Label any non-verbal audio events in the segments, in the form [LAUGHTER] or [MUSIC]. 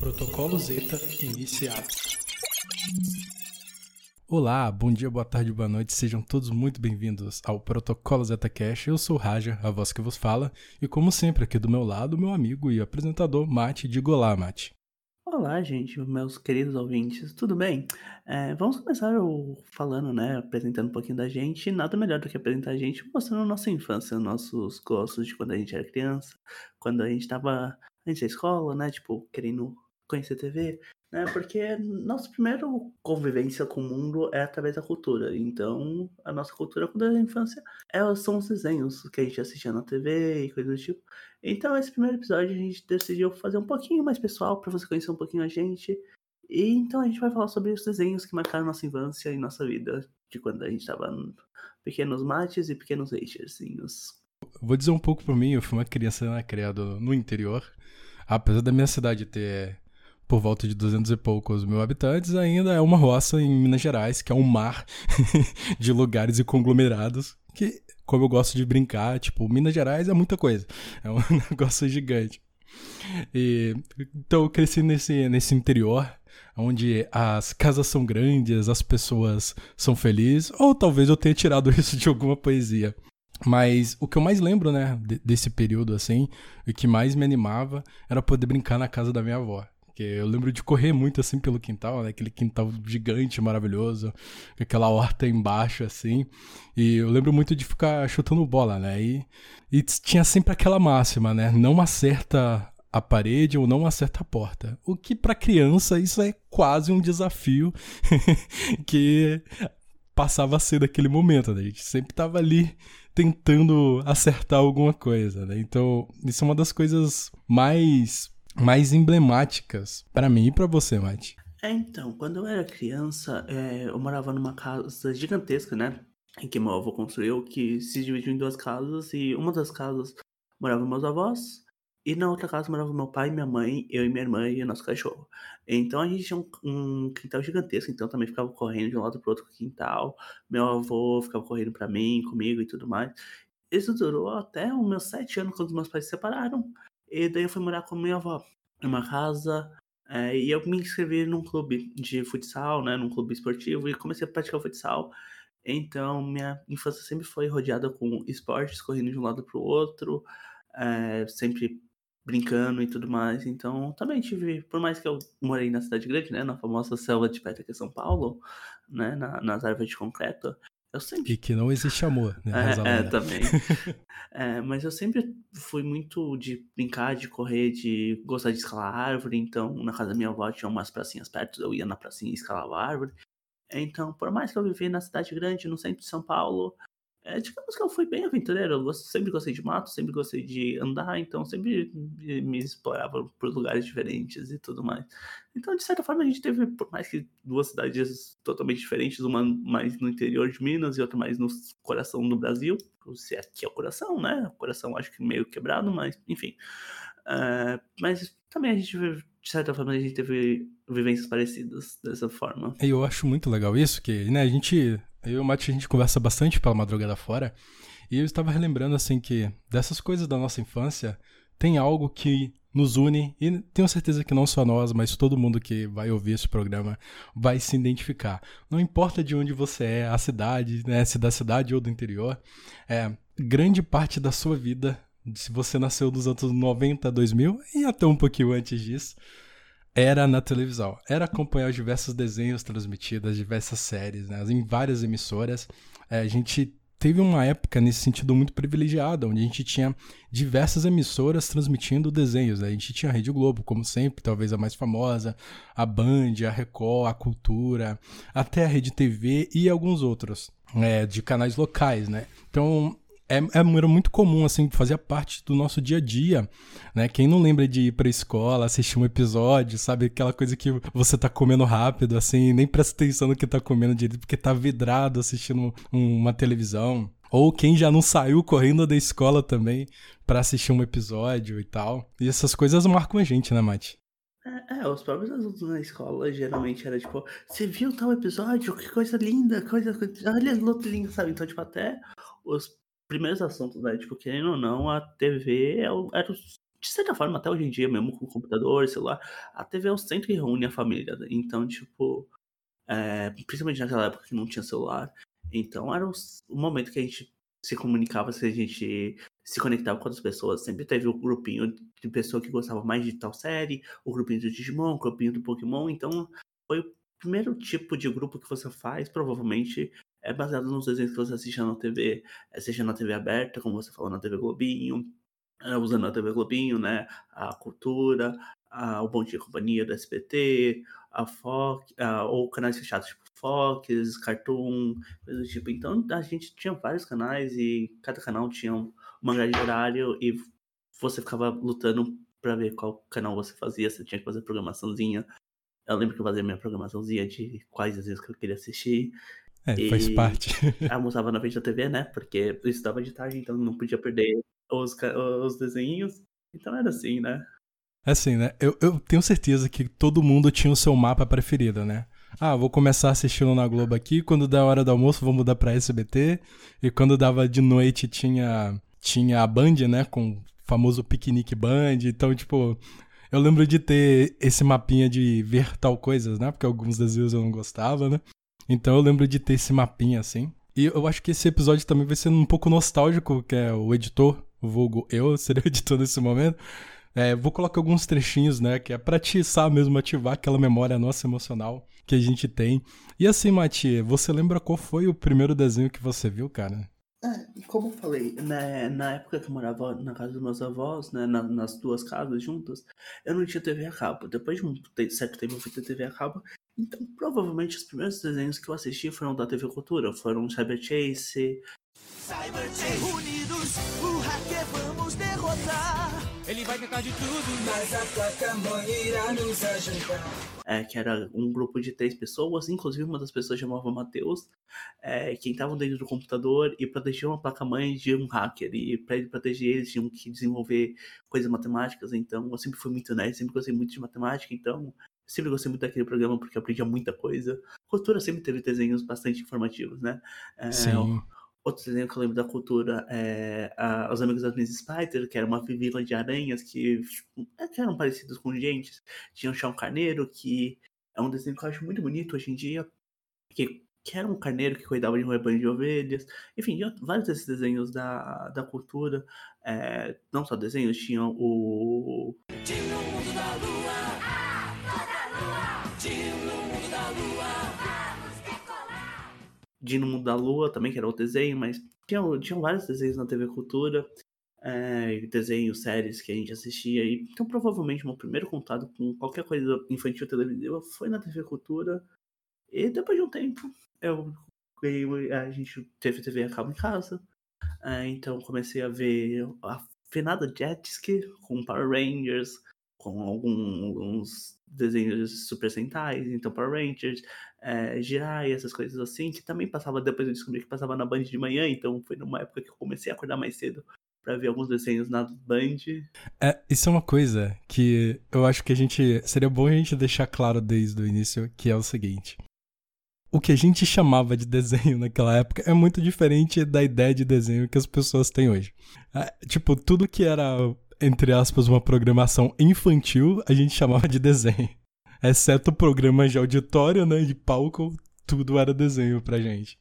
Protocolo Zeta iniciado. Olá, bom dia, boa tarde, boa noite, sejam todos muito bem-vindos ao Protocolo Zeta Cash. Eu sou o Raja, a voz que vos fala, e como sempre, aqui do meu lado, meu amigo e apresentador Mate de Golá, Mate. Olá, gente, meus queridos ouvintes, tudo bem? É, vamos começar falando, né, apresentando um pouquinho da gente. Nada melhor do que apresentar a gente mostrando a nossa infância, nossos gostos de quando a gente era criança, quando a gente tava antes da escola, né, tipo, querendo conhecer TV, né? Porque nossa primeira convivência com o mundo é através da cultura. Então, a nossa cultura quando era infância é, são os desenhos que a gente assistia na TV e coisas do tipo. Então, esse primeiro episódio a gente decidiu fazer um pouquinho mais pessoal para você conhecer um pouquinho a gente. E então a gente vai falar sobre os desenhos que marcaram nossa infância e nossa vida, de quando a gente estava pequenos mates e pequenos haterzinhos. Vou dizer um pouco por mim, eu fui uma criança criada no interior. Apesar da minha cidade ter por volta de 200 e poucos mil habitantes, ainda é uma roça em Minas Gerais, que é um mar [LAUGHS] de lugares e conglomerados, que, como eu gosto de brincar, tipo, Minas Gerais é muita coisa, é um [LAUGHS] negócio gigante. E, então eu cresci nesse, nesse interior, onde as casas são grandes, as pessoas são felizes, ou talvez eu tenha tirado [LAUGHS] isso de alguma poesia. Mas o que eu mais lembro, né, desse período assim, o que mais me animava era poder brincar na casa da minha avó. Porque eu lembro de correr muito assim pelo quintal, né? Aquele quintal gigante, maravilhoso, com aquela horta embaixo, assim. E eu lembro muito de ficar chutando bola, né? E, e tinha sempre aquela máxima, né? Não acerta a parede ou não acerta a porta. O que para criança isso é quase um desafio [LAUGHS] que passava a ser daquele momento, né? A gente sempre tava ali tentando acertar alguma coisa, né? Então, isso é uma das coisas mais mais emblemáticas para mim e para você, Mate. É, então, quando eu era criança, é, eu morava numa casa gigantesca, né? Em que meu avô construiu, que se dividiu em duas casas, e uma das casas moravam meus avós, e na outra casa morava meu pai, minha mãe, eu e minha irmã e o nosso cachorro. Então a gente tinha um, um quintal gigantesco, então também ficava correndo de um lado pro outro quintal. Meu avô ficava correndo para mim, comigo e tudo mais. Isso durou até os meus sete anos, quando meus pais se separaram. E daí eu fui morar com minha avó numa casa. É, e eu me inscrevi num clube de futsal, né? Num clube esportivo e comecei a praticar futsal. Então, minha infância sempre foi rodeada com esportes, correndo de um lado para o outro, é, sempre brincando e tudo mais. Então, também tive, por mais que eu morei na cidade grande, né, na famosa selva de pedra que é São Paulo, né, na, nas árvores de concreto, eu sempre... E que não existe amor, né? É, é também. [LAUGHS] é, mas eu sempre fui muito de brincar, de correr, de gostar de escalar árvore. Então, na casa da minha avó tinha umas pracinhas perto, eu ia na pracinha e escalava árvore. Então, por mais que eu vivi na cidade grande, no centro de São Paulo, é, digamos que eu fui bem aventureiro. Eu sempre gostei de mato, sempre gostei de andar, então sempre me explorava por lugares diferentes e tudo mais. Então, de certa forma, a gente teve, por mais que duas cidades totalmente diferentes, uma mais no interior de Minas e outra mais no coração do Brasil. Se aqui é o coração, né? O coração acho que meio quebrado, mas enfim. Uh, mas também a gente, de certa forma, a gente teve vivências parecidas dessa forma. Eu acho muito legal isso, que né, a gente eu e o Mati, a gente conversa bastante pela madrugada fora. E eu estava relembrando, assim, que dessas coisas da nossa infância, tem algo que nos une, e tenho certeza que não só nós, mas todo mundo que vai ouvir esse programa vai se identificar. Não importa de onde você é, a cidade, né, se da cidade ou do interior, é, grande parte da sua vida, se você nasceu dos anos 90, 2000 e até um pouquinho antes disso, era na televisão. Era acompanhar diversos desenhos transmitidos, diversas séries, né? em várias emissoras. É, a gente teve uma época nesse sentido muito privilegiada, onde a gente tinha diversas emissoras transmitindo desenhos. Né? A gente tinha a Rede Globo, como sempre, talvez a mais famosa, a Band, a Record, a Cultura, até a Rede TV e alguns outros. É, de canais locais, né? Então, é, é, era muito comum, assim, fazia parte do nosso dia a dia, né? Quem não lembra de ir pra escola, assistir um episódio, sabe? Aquela coisa que você tá comendo rápido, assim, nem presta atenção no que tá comendo direito, porque tá vidrado assistindo uma televisão. Ou quem já não saiu correndo da escola também para assistir um episódio e tal. E essas coisas marcam a gente, né, Mate? É, é, os próprios adultos na escola geralmente era tipo, você viu tal episódio? Que coisa linda, coisa. Olha, luta linda, sabe? Então, tipo, até os primeiros assuntos, né? Tipo, querendo ou não, a TV é era de certa forma, até hoje em dia, mesmo com computador, celular, a TV é o centro que reúne a família. Né? Então, tipo, é, principalmente naquela época que não tinha celular. Então, era o, momento que a gente se comunicava, se a gente se conectava com outras pessoas. Sempre teve o um grupinho de pessoa que gostava mais de tal série, o grupinho do Digimon, o grupinho do Pokémon. Então, foi o primeiro tipo de grupo que você faz, provavelmente é baseado nos desenhos que você assiste na TV, seja na TV aberta, como você falou, na TV Globinho, é, usando a TV Globinho, né? A Cultura, a, o Bom Dia Companhia do SBT, a Fox, a, ou canais fechados tipo Fox, Cartoon, coisas do tipo. Então a gente tinha vários canais e cada canal tinha uma grade de horário e você ficava lutando para ver qual canal você fazia, você tinha que fazer programaçãozinha. Eu lembro que eu fazia minha programaçãozinha de quais vezes que eu queria assistir. É, e faz parte. [LAUGHS] almoçava na frente da TV, né? Porque eu estudava de tarde, então não podia perder os, os desenhos. Então era assim, né? É assim, né? Eu, eu tenho certeza que todo mundo tinha o seu mapa preferido, né? Ah, vou começar assistindo na Globo aqui, quando dá a hora do almoço vou mudar pra SBT, e quando dava de noite tinha, tinha a Band, né, com o famoso piquenique Band, então, tipo, eu lembro de ter esse mapinha de ver tal coisas, né, porque alguns desenhos eu não gostava, né, então eu lembro de ter esse mapinha, assim. E eu acho que esse episódio também vai ser um pouco nostálgico, que é o editor, o vulgo eu, [LAUGHS] seria o editor nesse momento, é, vou colocar alguns trechinhos, né? Que é pra atiçar mesmo, ativar aquela memória nossa emocional que a gente tem. E assim, Mati, você lembra qual foi o primeiro desenho que você viu, cara? É, como eu falei, né, na época que eu morava na casa dos meus avós, né, na, nas duas casas juntas, eu não tinha TV a cabo. Depois de um certo tempo eu fui ter TV a cabo. Então, provavelmente, os primeiros desenhos que eu assisti foram da TV Cultura. Foram Cyber Chase, Cyber Chase. Unidos, o hacker vamos derrotar. Ele vai tentar de tudo, mas a placa irá nos ajudar. É, que era um grupo de três pessoas, inclusive uma das pessoas chamava Matheus, é, que estavam dentro do computador e protegiam a placa-mãe de um hacker. E para ele proteger eles, tinham que desenvolver coisas matemáticas. Então, eu sempre fui muito nerd, sempre gostei muito de matemática. Então, sempre gostei muito daquele programa porque eu aprendia muita coisa. Cultura sempre teve desenhos bastante informativos, né? É, Sim. Outro desenho que eu lembro da cultura é a, Os Amigos das Miss Spider, que era uma vila de aranhas que, é, que eram parecidos com gente. Tinha o Chão Carneiro, que é um desenho que eu acho muito bonito hoje em dia, que, que era um carneiro que cuidava de um rebanho de ovelhas. Enfim, vários desses desenhos da, da cultura. É, não só desenhos, tinham o. Tinha o mundo da lua, Dino Mundo da Lua também, que era outro desenho, mas tinha, tinham vários desenhos na TV Cultura, é, desenhos, séries que a gente assistia. E, então, provavelmente, meu primeiro contato com qualquer coisa infantil televisiva foi na TV Cultura. E depois de um tempo, eu, a gente teve TV a cabo em casa. É, então, comecei a ver a finada Jetski com Power Rangers, com alguns desenhos Super Sentais, então Power Rangers, é, Jirai, essas coisas assim, que também passava, depois eu descobri que passava na Band de manhã, então foi numa época que eu comecei a acordar mais cedo para ver alguns desenhos na Band. É, isso é uma coisa que eu acho que a gente. Seria bom a gente deixar claro desde o início, que é o seguinte. O que a gente chamava de desenho naquela época é muito diferente da ideia de desenho que as pessoas têm hoje. É, tipo, tudo que era entre aspas, uma programação infantil, a gente chamava de desenho. Exceto programas de auditório, né, de palco, tudo era desenho pra gente.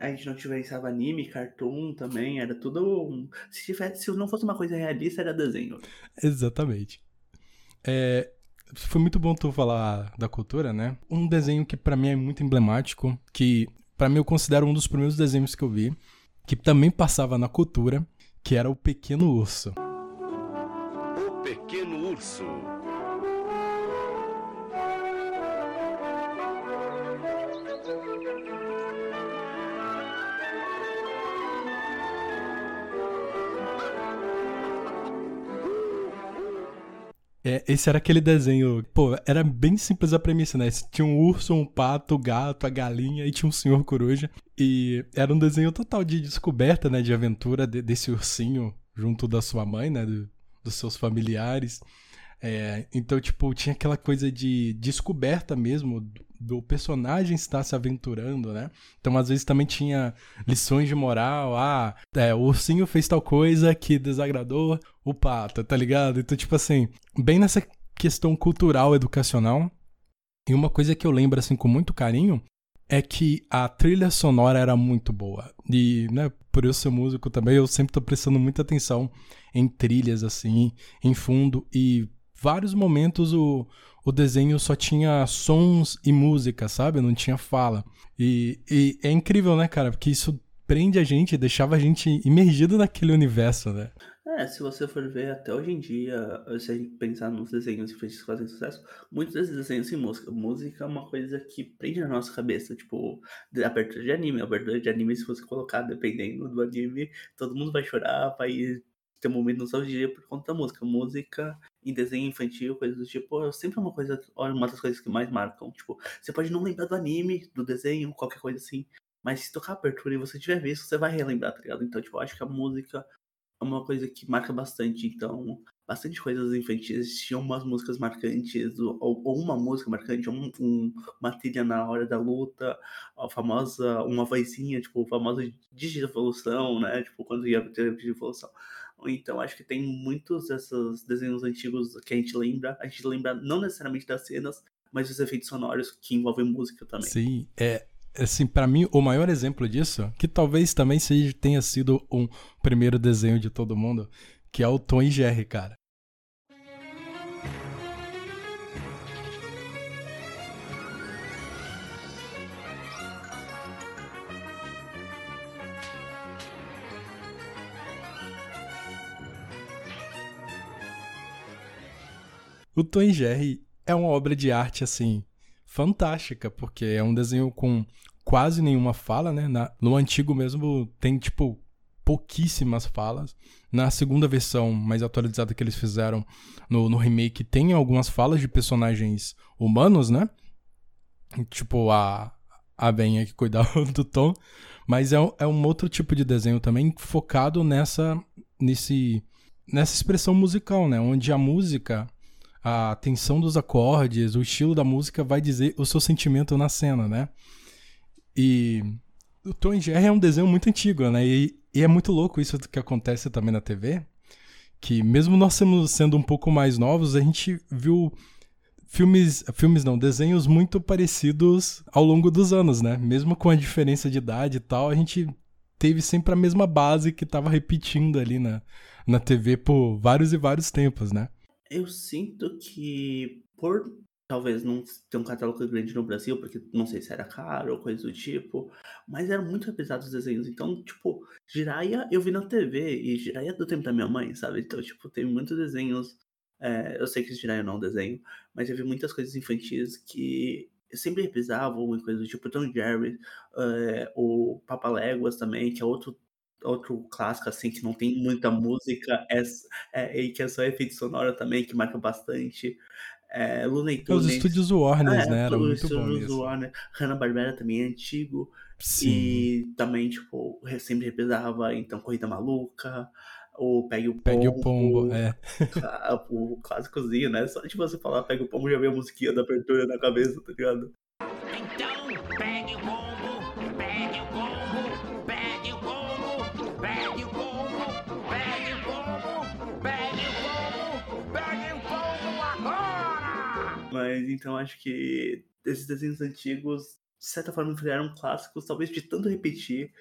A gente não utilizava anime, cartoon também, era tudo. Se, tivesse, se não fosse uma coisa realista, era desenho. Exatamente. É, foi muito bom tu falar da cultura, né? Um desenho que para mim é muito emblemático, que para mim eu considero um dos primeiros desenhos que eu vi, que também passava na cultura, que era o Pequeno Urso. Pequeno Urso. É, esse era aquele desenho. Pô, era bem simples a premissa, né? Tinha um urso, um pato, um gato, a galinha e tinha um senhor coruja. E era um desenho total de descoberta, né? De aventura de, desse ursinho junto da sua mãe, né? Dos seus familiares. É, então, tipo, tinha aquela coisa de descoberta mesmo do personagem estar se aventurando, né? Então, às vezes também tinha lições de moral. Ah, é, o ursinho fez tal coisa que desagradou o pato, tá ligado? Então, tipo assim, bem nessa questão cultural, educacional. E uma coisa que eu lembro, assim, com muito carinho é que a trilha sonora era muito boa. E, né, por eu ser músico também, eu sempre tô prestando muita atenção em trilhas, assim, em fundo. E vários momentos o, o desenho só tinha sons e música, sabe? Não tinha fala. E, e é incrível, né, cara? Porque isso prende a gente, deixava a gente imergido naquele universo, né? É, se você for ver até hoje em dia, se a gente pensar nos desenhos que fazem sucesso, muitos desses desenhos sem música. Música é uma coisa que prende na nossa cabeça, tipo, abertura de anime. Abertura de anime, se você colocar, dependendo do anime, todo mundo vai chorar, vai ter um momento de nostalgia por conta da música. Música em desenho infantil, coisas do tipo, é sempre uma coisa, uma das coisas que mais marcam. Tipo, você pode não lembrar do anime, do desenho, qualquer coisa assim, mas se tocar a abertura e você tiver visto, você vai relembrar, tá ligado? Então, tipo, eu acho que a música é uma coisa que marca bastante. Então, bastante coisas infantis tinham umas músicas marcantes, ou, ou uma música marcante, ou um, um, uma trilha na hora da luta, a famosa, uma vozinha, tipo, a famosa digievolução, né? Tipo, quando ia ter digievolução. Então acho que tem muitos desses desenhos antigos que a gente lembra. A gente lembra não necessariamente das cenas, mas dos efeitos sonoros que envolvem música também. Sim, é. Assim, para mim, o maior exemplo disso, que talvez também seja, tenha sido um primeiro desenho de todo mundo, que é o Tom e Jerry, cara. O Tom e Jerry é uma obra de arte, assim, fantástica, porque é um desenho com quase nenhuma fala, né? Na, no antigo mesmo tem, tipo, pouquíssimas falas. Na segunda versão mais atualizada que eles fizeram no, no remake, tem algumas falas de personagens humanos, né? Tipo, a, a Benha que cuidava [LAUGHS] do Tom. Mas é, é um outro tipo de desenho também focado nessa, nesse, nessa expressão musical, né? Onde a música a tensão dos acordes, o estilo da música vai dizer o seu sentimento na cena, né? E o Tom Jerry é um desenho muito antigo, né? E, e, é muito louco isso que acontece também na TV, que mesmo nós sendo um pouco mais novos, a gente viu filmes, filmes não, desenhos muito parecidos ao longo dos anos, né? Mesmo com a diferença de idade e tal, a gente teve sempre a mesma base que estava repetindo ali na, na TV por vários e vários tempos, né? Eu sinto que por talvez não ter um catálogo grande no Brasil, porque não sei se era caro ou coisa do tipo, mas eram muito reprisados os desenhos. Então, tipo, Jiraya eu vi na TV, e Jiraya é do tempo da minha mãe, sabe? Então, tipo, tem muitos desenhos. É, eu sei que Jiraya não é um desenho, mas eu vi muitas coisas infantis que sempre reprisavam e coisas do tipo Tom Jerry, é, o Papaléguas também, que é outro outro clássico, assim, que não tem muita música, é, é, e que é só efeito sonoro também, que marca bastante. É, Looney Tunes. Os estúdios Warner, é, né? Era muito bom isso. Warner. Hanna-Barbera também é antigo. Sim. E também, tipo, sempre reprisava, então, Corrida Maluca, o Pegue o Pombo. Pegue o Pombo, é. O clássicozinho, né? Só de você falar Pegue o Pombo, já vem a musiquinha da abertura na cabeça, tá ligado? Então, pegue o pombo. Então acho que esses desenhos antigos, de certa forma, viraram clássicos, talvez de tanto repetir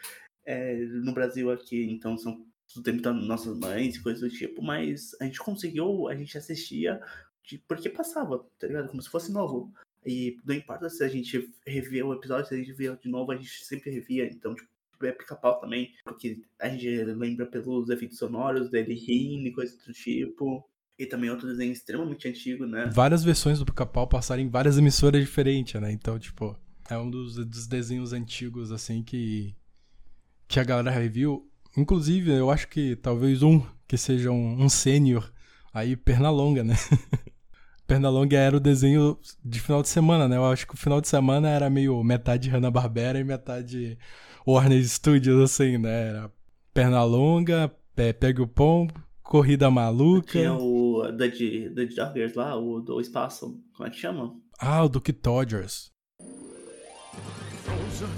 é, no Brasil aqui. Então são do tempo das nossas mães e coisas do tipo, mas a gente conseguiu, a gente assistia de, porque passava, tá ligado? Como se fosse novo. E não importa se a gente revia o episódio, se a gente via de novo, a gente sempre revia. Então, tipo, é pica-pau também, porque a gente lembra pelos efeitos sonoros dele rindo e coisas do tipo. E também outro desenho extremamente antigo, né? Várias versões do Pica-Pau passaram em várias emissoras diferentes, né? Então, tipo, é um dos, dos desenhos antigos, assim, que, que a galera reviu. Inclusive, eu acho que talvez um que seja um, um sênior aí, Pernalonga, né? [LAUGHS] Pernalonga era o desenho de final de semana, né? Eu acho que o final de semana era meio metade Hanna-Barbera e metade Warner Studios, assim, né? Era Pernalonga, Pegue o Pombo, Corrida Maluca. Tinha o da, da, de, da Joggers lá, o do espaço, como é que chama? Ah, o Duke Dodgers. Frozen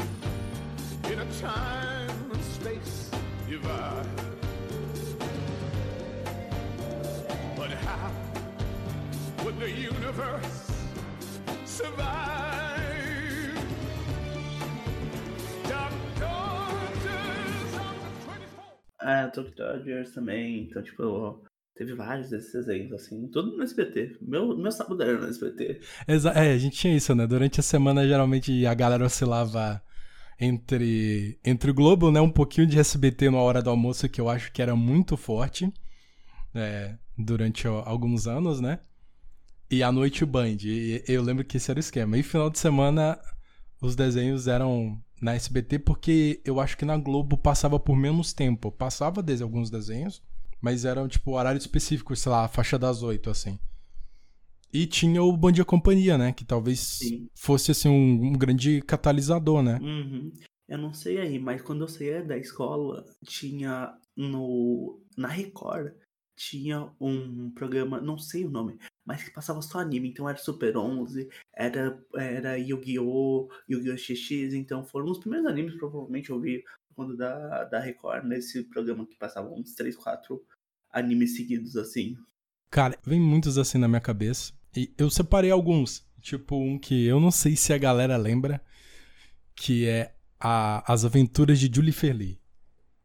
in a time and space divide. But how would the universe survive? É, Tokyo Dodgers também. Então, tipo, teve vários desses desenhos, assim. Tudo no SBT. Meu, meu sábado era no SBT. Exa é, a gente tinha isso, né? Durante a semana, geralmente, a galera oscilava entre, entre o Globo, né? Um pouquinho de SBT na hora do almoço, que eu acho que era muito forte. É, durante alguns anos, né? E à noite o Band. E eu lembro que esse era o esquema. E final de semana os desenhos eram na SBT porque eu acho que na Globo passava por menos tempo. Passava desde alguns desenhos, mas eram tipo horário específico, sei lá, a faixa das oito, assim. E tinha o Bom Dia Companhia, né? Que talvez Sim. fosse assim um, um, grande catalisador, né? Uhum. Eu não sei aí, mas quando eu saía da escola, tinha no na Record tinha um programa, não sei o nome, mas que passava só anime. Então era Super 11, era, era Yu-Gi-Oh!, Yu-Gi-Oh! XX. Então foram os primeiros animes, provavelmente, eu vi quando da, da Record, nesse programa que passava uns 3, 4 animes seguidos assim. Cara, vem muitos assim na minha cabeça. E eu separei alguns. Tipo, um que eu não sei se a galera lembra, que é a, As Aventuras de Julie Ferli.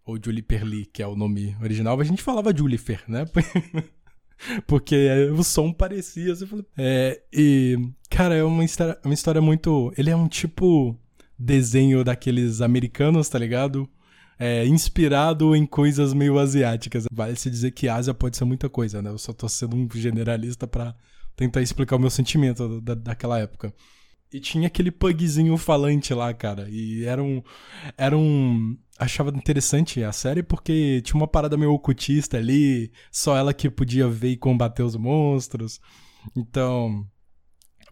Ou Julie Perli, que é o nome original. A gente falava Julifer, né? [LAUGHS] Porque o som parecia. Falou, é, e, cara, é uma história, uma história muito. Ele é um tipo desenho daqueles americanos, tá ligado? É, inspirado em coisas meio asiáticas. Vale se dizer que Ásia pode ser muita coisa, né? Eu só tô sendo um generalista para tentar explicar o meu sentimento da, daquela época. E tinha aquele pugzinho falante lá, cara. E era um. Era um. Achava interessante a série porque tinha uma parada meio ocultista ali. Só ela que podia ver e combater os monstros. Então.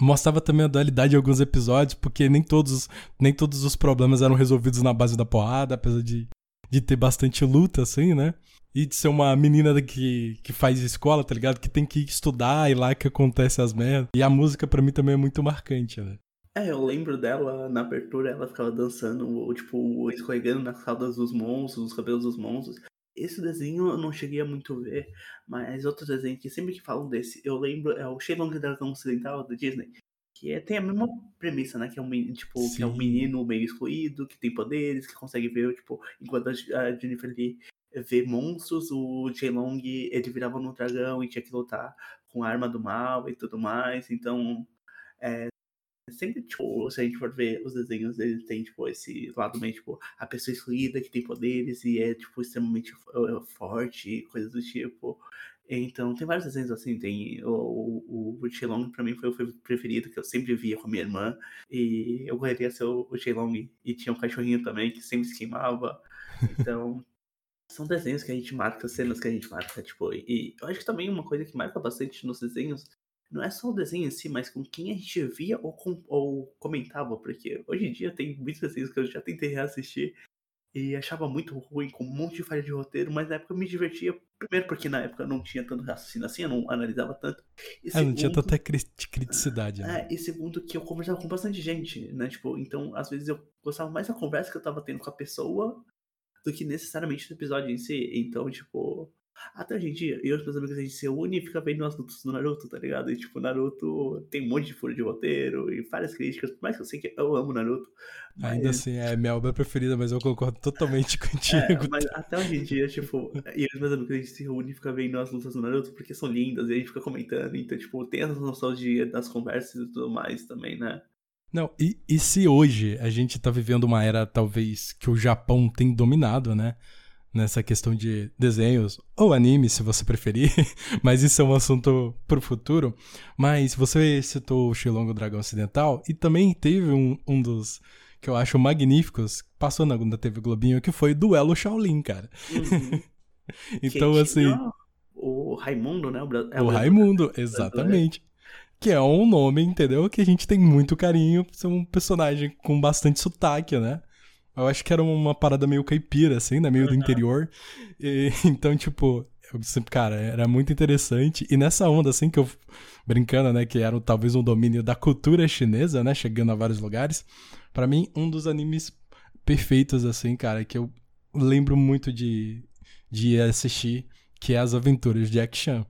Mostrava também a dualidade em alguns episódios, porque nem todos, nem todos os problemas eram resolvidos na base da porrada, apesar de, de ter bastante luta, assim, né? E de ser uma menina que, que faz escola, tá ligado? Que tem que estudar e lá que acontece as merdas. E a música para mim também é muito marcante, né? É, eu lembro dela na abertura, ela ficava dançando, tipo, escorregando nas caudas dos monstros, nos cabelos dos monstros. Esse desenho eu não cheguei a muito ver, mas outros desenhos que sempre que falam desse, eu lembro, é o Shenlong Dragão Ocidental da Disney, que é, tem a mesma premissa, né? Que é um, tipo, que é um menino meio excluído, que tem poderes, que consegue ver, tipo, enquanto a Jennifer Lee vê monstros, o Shenlong, ele virava no dragão e tinha que lutar com a arma do mal e tudo mais, então... É, Sempre, tipo, se a gente for ver os desenhos, eles têm, tipo, esse lado meio, tipo, a pessoa excluída que tem poderes e é, tipo, extremamente forte, coisas do tipo. Então, tem vários desenhos assim, tem o, o, o Shenlong pra mim foi o preferido, que eu sempre via com a minha irmã, e eu gostaria ser o, Shenlong, e tinha um cachorrinho também, que sempre se queimava, então... [LAUGHS] são desenhos que a gente marca, cenas que a gente marca, tipo, e eu acho que também uma coisa que marca bastante nos desenhos não é só o desenho em si, mas com quem a gente via ou, com, ou comentava, porque hoje em dia tem muitos desenhos que eu já tentei reassistir e achava muito ruim, com um monte de falha de roteiro, mas na época eu me divertia, primeiro porque na época não tinha tanto raciocínio assim, eu não analisava tanto. E segundo, é, não tinha tanta criticidade, né? É, e segundo que eu conversava com bastante gente, né, tipo, então às vezes eu gostava mais da conversa que eu tava tendo com a pessoa do que necessariamente do episódio em si, então, tipo, até hoje em dia, eu e os meus amigos a gente se une e fica vendo as lutas do Naruto, tá ligado? E tipo, Naruto tem um monte de furo de roteiro e várias críticas, por mais que eu sei que eu amo Naruto. Mas... Ainda assim, é minha obra preferida, mas eu concordo totalmente [LAUGHS] contigo. É, mas até hoje em dia, tipo, eu e os meus amigos a gente se une e fica vendo as lutas do Naruto porque são lindas e a gente fica comentando. Então, tipo, tem essa de, das conversas e tudo mais também, né? Não, e, e se hoje a gente tá vivendo uma era, talvez, que o Japão tem dominado, né? Nessa questão de desenhos ou anime, se você preferir, [LAUGHS] mas isso é um assunto pro futuro. Mas você citou o Shilong Dragão Ocidental e também teve um, um dos que eu acho magníficos, passou na, na TV Globinho, que foi Duelo Shaolin, cara. Uhum. [LAUGHS] então, assim. O Raimundo, né? O, é o Raimundo, exatamente. Que é um nome, entendeu? Que a gente tem muito carinho ser um personagem com bastante sotaque, né? Eu acho que era uma parada meio caipira, assim, né? Meio do interior. E, [LAUGHS] então, tipo, eu sempre, cara, era muito interessante. E nessa onda, assim, que eu brincando, né, que era talvez um domínio da cultura chinesa, né, chegando a vários lugares. para mim, um dos animes perfeitos, assim, cara, que eu lembro muito de, de assistir, que é As Aventuras de Jack Chan.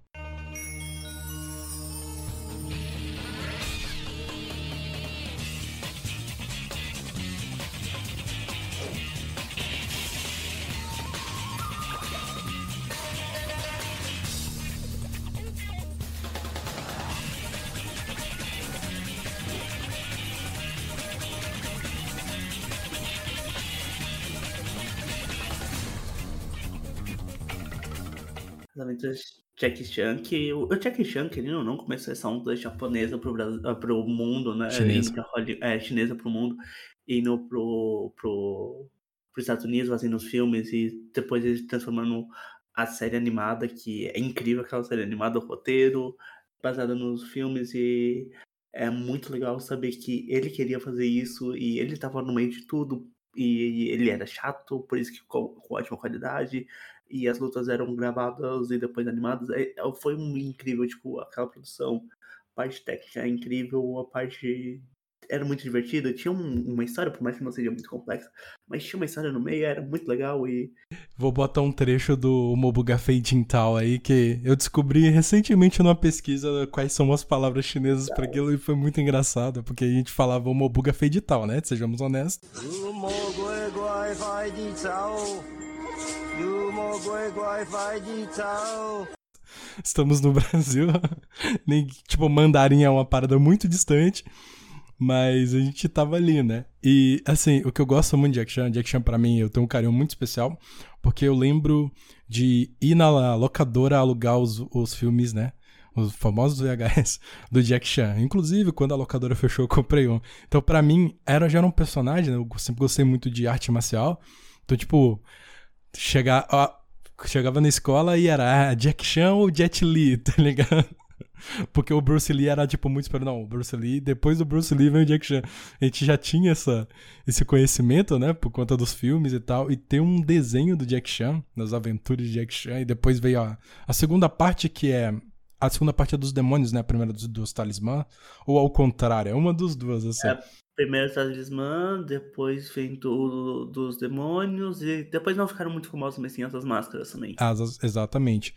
Jackie Chan, que o, Jackie Chan, querendo ou não, começou essa onda japonesa pro, Brasil, ah, pro mundo, né? Chinesa. É, chinesa pro mundo, indo pro, pro, pros Estados Unidos, fazendo os filmes e depois eles transformando a série animada, que é incrível aquela série animada, o roteiro, baseada nos filmes e é muito legal saber que ele queria fazer isso e ele estava no meio de tudo e ele era chato, por isso que ficou com ótima qualidade e as lutas eram gravadas e depois animadas. É, é, foi um incrível, tipo, aquela produção. A parte técnica é incrível, a parte era muito divertida. Tinha um, uma história, por mais que não seja muito complexa, mas tinha uma história no meio, era muito legal e. Vou botar um trecho do Mobuga Fei Jintal aí, que eu descobri recentemente numa pesquisa quais são as palavras chinesas para aquilo e foi muito engraçado, porque a gente falava o Mobuga Tal, né? Sejamos honestos. Estamos no Brasil. [LAUGHS] Nem, tipo, mandarim é uma parada muito distante. Mas a gente tava ali, né? E, assim, o que eu gosto muito de Jack Chan, Jack Chan pra mim, eu tenho um carinho muito especial, porque eu lembro de ir na locadora alugar os, os filmes, né? Os famosos VHS [LAUGHS] do Jack Chan. Inclusive, quando a locadora fechou, eu comprei um. Então, pra mim, era, já era um personagem, né? Eu sempre gostei muito de arte marcial. Então, tipo, chegar, ó, chegava na escola e era ah, Jack Chan ou Jet Li, [LAUGHS] tá ligado? Porque o Bruce Lee era, tipo, muito esperado. Não, o Bruce Lee, depois do Bruce Lee vem o Jack Chan. A gente já tinha essa, esse conhecimento, né? Por conta dos filmes e tal. E tem um desenho do Jack Chan, das aventuras de Jack Chan. E depois veio a, a segunda parte, que é. A segunda parte é dos demônios, né? A primeira dos, dos talismã. Ou ao contrário, é uma dos duas, assim. É, Primeiro talismã, depois vem do, dos demônios, e depois não ficaram muito famosos, mas sim essas máscaras também. As, exatamente.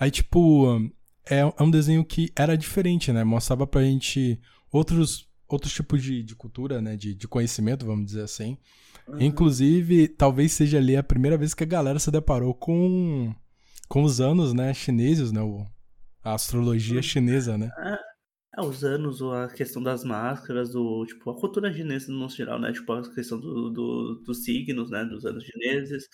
Aí, tipo, é, é um desenho que era diferente, né? Mostrava pra gente outros, outros tipos de, de cultura, né? De, de conhecimento, vamos dizer assim. Uhum. Inclusive, talvez seja ali a primeira vez que a galera se deparou com, com os anos, né? Chineses, né? O, a astrologia uhum. chinesa, né? É, é, os anos, ou a questão das máscaras, do, tipo, a cultura chinesa no geral, né? Tipo, a questão do, do, dos signos, né? Dos anos chineses,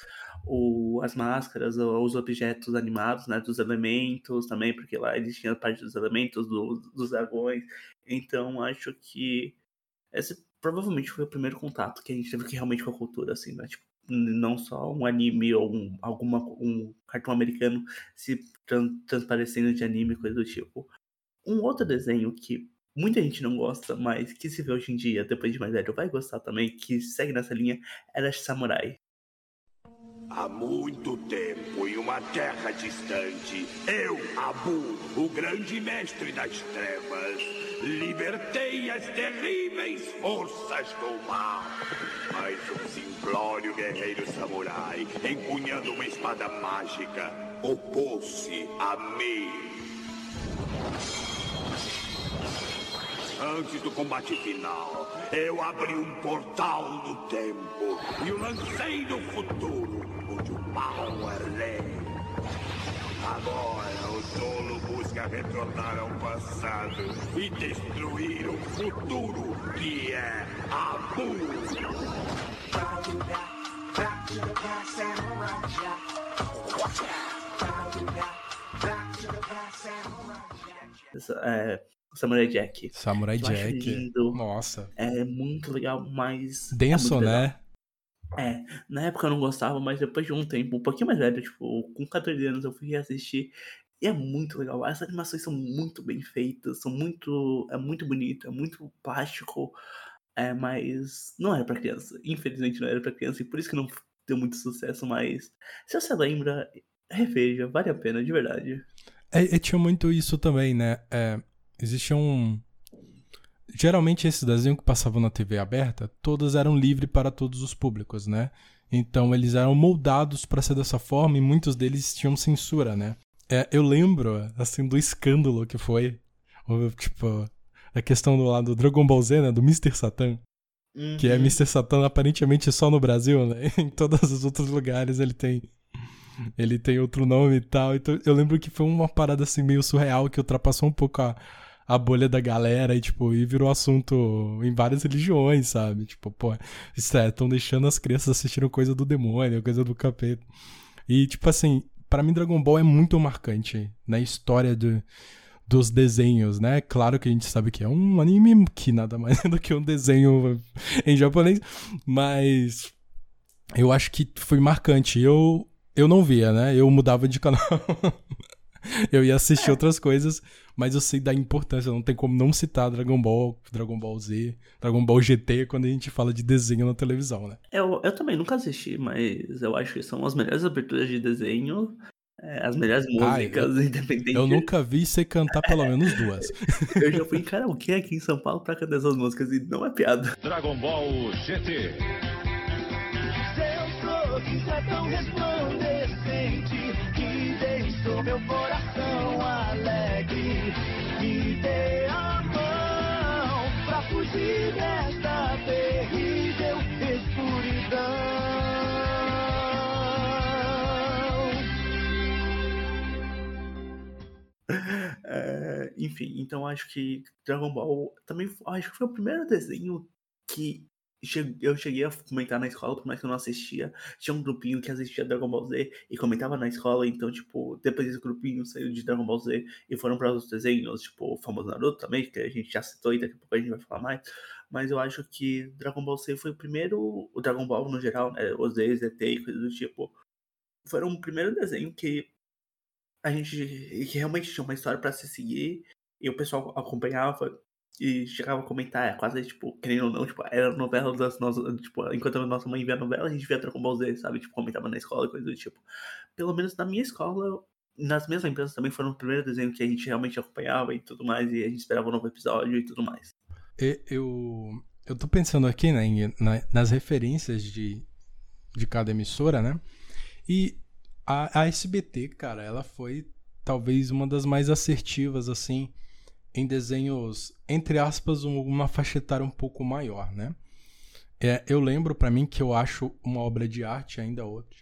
o, as máscaras, os objetos animados, né? Dos elementos também, porque lá eles tinham a parte dos elementos, do, dos dragões. Então, acho que esse provavelmente foi o primeiro contato que a gente teve realmente com a cultura, assim, né? Tipo, não só um anime ou um, alguma, um cartão americano se transparecendo de anime, coisa do tipo. Um outro desenho que muita gente não gosta, mas que se vê hoje em dia, depois de mais velho, vai gostar também, que segue nessa linha, era Samurai. Há muito tempo, em uma terra distante, eu, Abu, o grande mestre das trevas, libertei as terríveis forças do mal. Mas um simplório guerreiro samurai, empunhando uma espada mágica, opôs-se a mim. Antes do combate final, eu abri um portal no tempo e o lancei no futuro, onde o mal é lei. Agora o tolo busca retornar ao passado e destruir o futuro, que é a Back to the past, samurai É, Samurai Jack. Samurai Jack. Lindo. Nossa. É muito legal, mas. É Denso, é né? É, na época eu não gostava, mas depois de um tempo, um pouquinho mais velho, tipo, com 14 anos eu fui assistir. E é muito legal. As animações são muito bem feitas, são muito. É muito bonito, é muito plástico. É, mas não era para criança. Infelizmente não era para criança, e por isso que não deu muito sucesso, mas se você lembra, Reveja, vale a pena, de verdade. É, tinha muito isso também, né? É, existia um. Geralmente esses desenhos que passavam na TV aberta, todos eram livres para todos os públicos, né? Então eles eram moldados para ser dessa forma e muitos deles tinham censura, né? É, eu lembro, assim, do escândalo que foi, tipo, a questão do lado do Dragon Ball Z, né? Do Mr. Satan. Uhum. Que é uhum. Mr. Satan aparentemente só no Brasil, né? [LAUGHS] em todos os outros lugares ele tem ele tem outro nome e tal. Então eu lembro que foi uma parada assim meio surreal que ultrapassou um pouco a, a bolha da galera e, tipo, e virou assunto em várias religiões, sabe? Tipo, pô, estão deixando as crianças assistindo coisa do demônio, coisa do capeta. E, tipo assim, para mim Dragon Ball é muito marcante na história do, dos desenhos, né? Claro que a gente sabe que é um anime que nada mais é [LAUGHS] do que um desenho em japonês, mas eu acho que foi marcante. Eu eu não via, né? Eu mudava de canal. [LAUGHS] eu ia assistir é. outras coisas, mas eu sei da importância, não tem como não citar Dragon Ball, Dragon Ball Z, Dragon Ball GT quando a gente fala de desenho na televisão, né? Eu, eu também nunca assisti, mas eu acho que são as melhores aberturas de desenho, é, as melhores músicas, [LAUGHS] Ai, independente. Eu nunca vi você cantar pelo menos duas. [LAUGHS] eu já fui em karaokê aqui em São Paulo pra cantar essas músicas e não é piada. Dragon Ball GT. É tão resplandecente meu coração alegre. Me dê a mão pra fugir desta terrível escuridão. É, enfim, então acho que Dragon Ball também acho que foi o primeiro desenho que eu cheguei a comentar na escola, por mais que eu não assistia. Tinha um grupinho que assistia Dragon Ball Z e comentava na escola, então, tipo, depois desse grupinho saiu de Dragon Ball Z e foram para outros desenhos, tipo, o famoso Naruto também, que a gente já citou e daqui a pouco a gente vai falar mais. Mas eu acho que Dragon Ball Z foi o primeiro, o Dragon Ball no geral, né, os Z, ZT e coisas do tipo, foram o primeiro desenho que a gente que realmente tinha uma história para se seguir e o pessoal acompanhava e chegava a comentar, é quase, tipo, querendo ou não, tipo, era novela das nossas, tipo, enquanto a nossa mãe via novela, a gente via Dragon Ball Z, sabe, tipo, comentava na escola, coisa do tipo. Pelo menos na minha escola, nas minhas lembranças também foram o primeiro desenho que a gente realmente acompanhava e tudo mais, e a gente esperava um novo episódio e tudo mais. Eu, eu tô pensando aqui, né, nas referências de, de cada emissora, né, e a, a SBT, cara, ela foi talvez uma das mais assertivas, assim, em desenhos, entre aspas, uma faixa etária um pouco maior, né? É, eu lembro para mim que eu acho uma obra de arte ainda outra,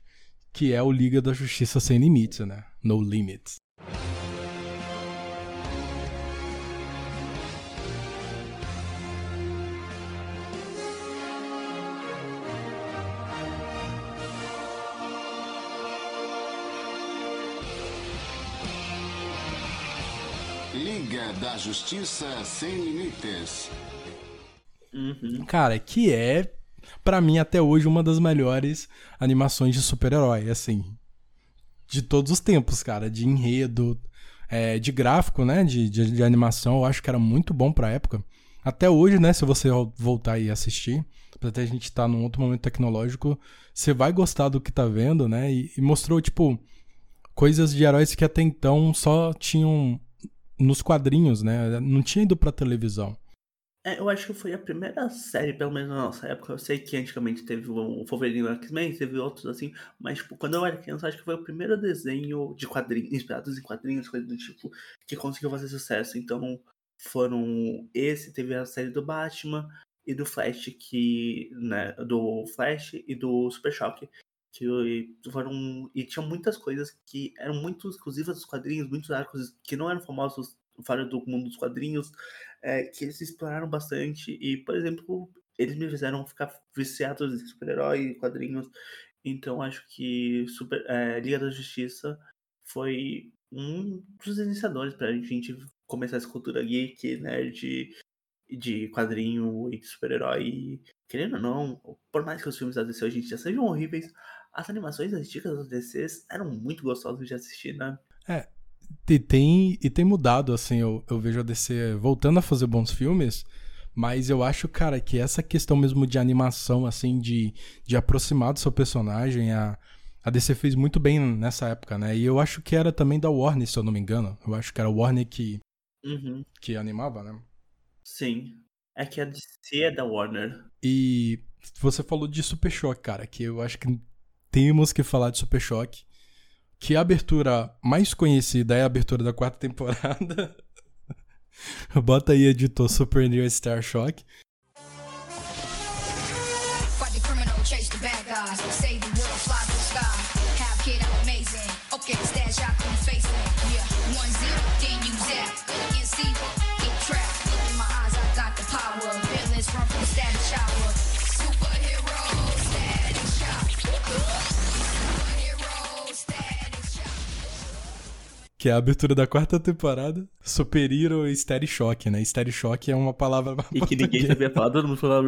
que é o Liga da Justiça Sem Limites, né? No Limits. Liga da Justiça Sem Limites. Uhum. Cara, que é, para mim, até hoje, uma das melhores animações de super-herói, assim. De todos os tempos, cara. De enredo, é, de gráfico, né? De, de, de, animação, eu acho que era muito bom pra época. Até hoje, né? Se você voltar e assistir, até a gente estar tá num outro momento tecnológico, você vai gostar do que tá vendo, né? E, e mostrou, tipo, coisas de heróis que até então só tinham nos quadrinhos, né? Não tinha ido pra televisão. É, eu acho que foi a primeira série, pelo menos na nossa época. Eu sei que antigamente teve o Wolverine X-Men, teve outros assim, mas tipo, quando eu era criança, acho que foi o primeiro desenho de quadrinhos, inspirados em quadrinhos, coisa do tipo, que conseguiu fazer sucesso. Então, foram esse, teve a série do Batman e do Flash, que, né, do Flash e do Super Shock, que foram e tinha muitas coisas que eram muito exclusivas dos quadrinhos, muitos arcos que não eram famosos fora do mundo dos quadrinhos, é, que eles exploraram bastante e, por exemplo, eles me fizeram ficar viciados em super-herói quadrinhos. Então acho que Super, é, Liga da Justiça foi um dos iniciadores para a gente começar essa cultura geek, nerd, de quadrinho e super-herói. Querendo ou não, por mais que os filmes da DC hoje em dia sejam horríveis, as animações antigas das DCs eram muito gostosas de assistir, né? É, e tem, e tem mudado, assim, eu, eu vejo a DC voltando a fazer bons filmes, mas eu acho, cara, que essa questão mesmo de animação, assim, de, de aproximar do seu personagem, a, a DC fez muito bem nessa época, né? E eu acho que era também da Warner, se eu não me engano. Eu acho que era a Warner que, Uhum. que animava, né? Sim. É que a DC é da Warner. E você falou de Super Choque, cara, que eu acho que temos que falar de Super Choque. Que a abertura mais conhecida é a abertura da quarta temporada. [LAUGHS] Bota aí, editor, Super New Star Shock. Fight the criminal, chase the bad guys, Que é a abertura da quarta temporada. Super Hero Static Shock, né? Static Shock é uma palavra. E que ninguém sabia falar, todo mundo falava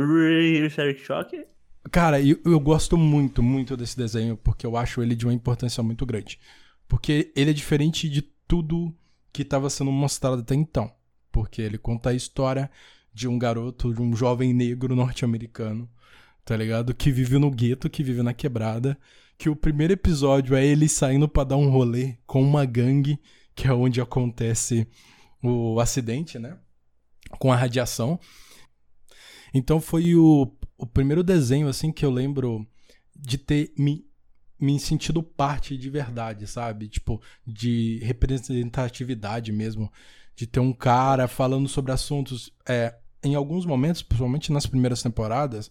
Static Shock. Cara, eu, eu gosto muito, muito desse desenho, porque eu acho ele de uma importância muito grande. Porque ele é diferente de tudo que estava sendo mostrado até então. Porque ele conta a história de um garoto, de um jovem negro norte-americano, tá ligado? Que vive no gueto, que vive na quebrada. Que o primeiro episódio é ele saindo pra dar um rolê com uma gangue, que é onde acontece o acidente, né? Com a radiação. Então foi o, o primeiro desenho, assim, que eu lembro de ter me, me sentido parte de verdade, sabe? Tipo, de representatividade mesmo. De ter um cara falando sobre assuntos. É, em alguns momentos, principalmente nas primeiras temporadas,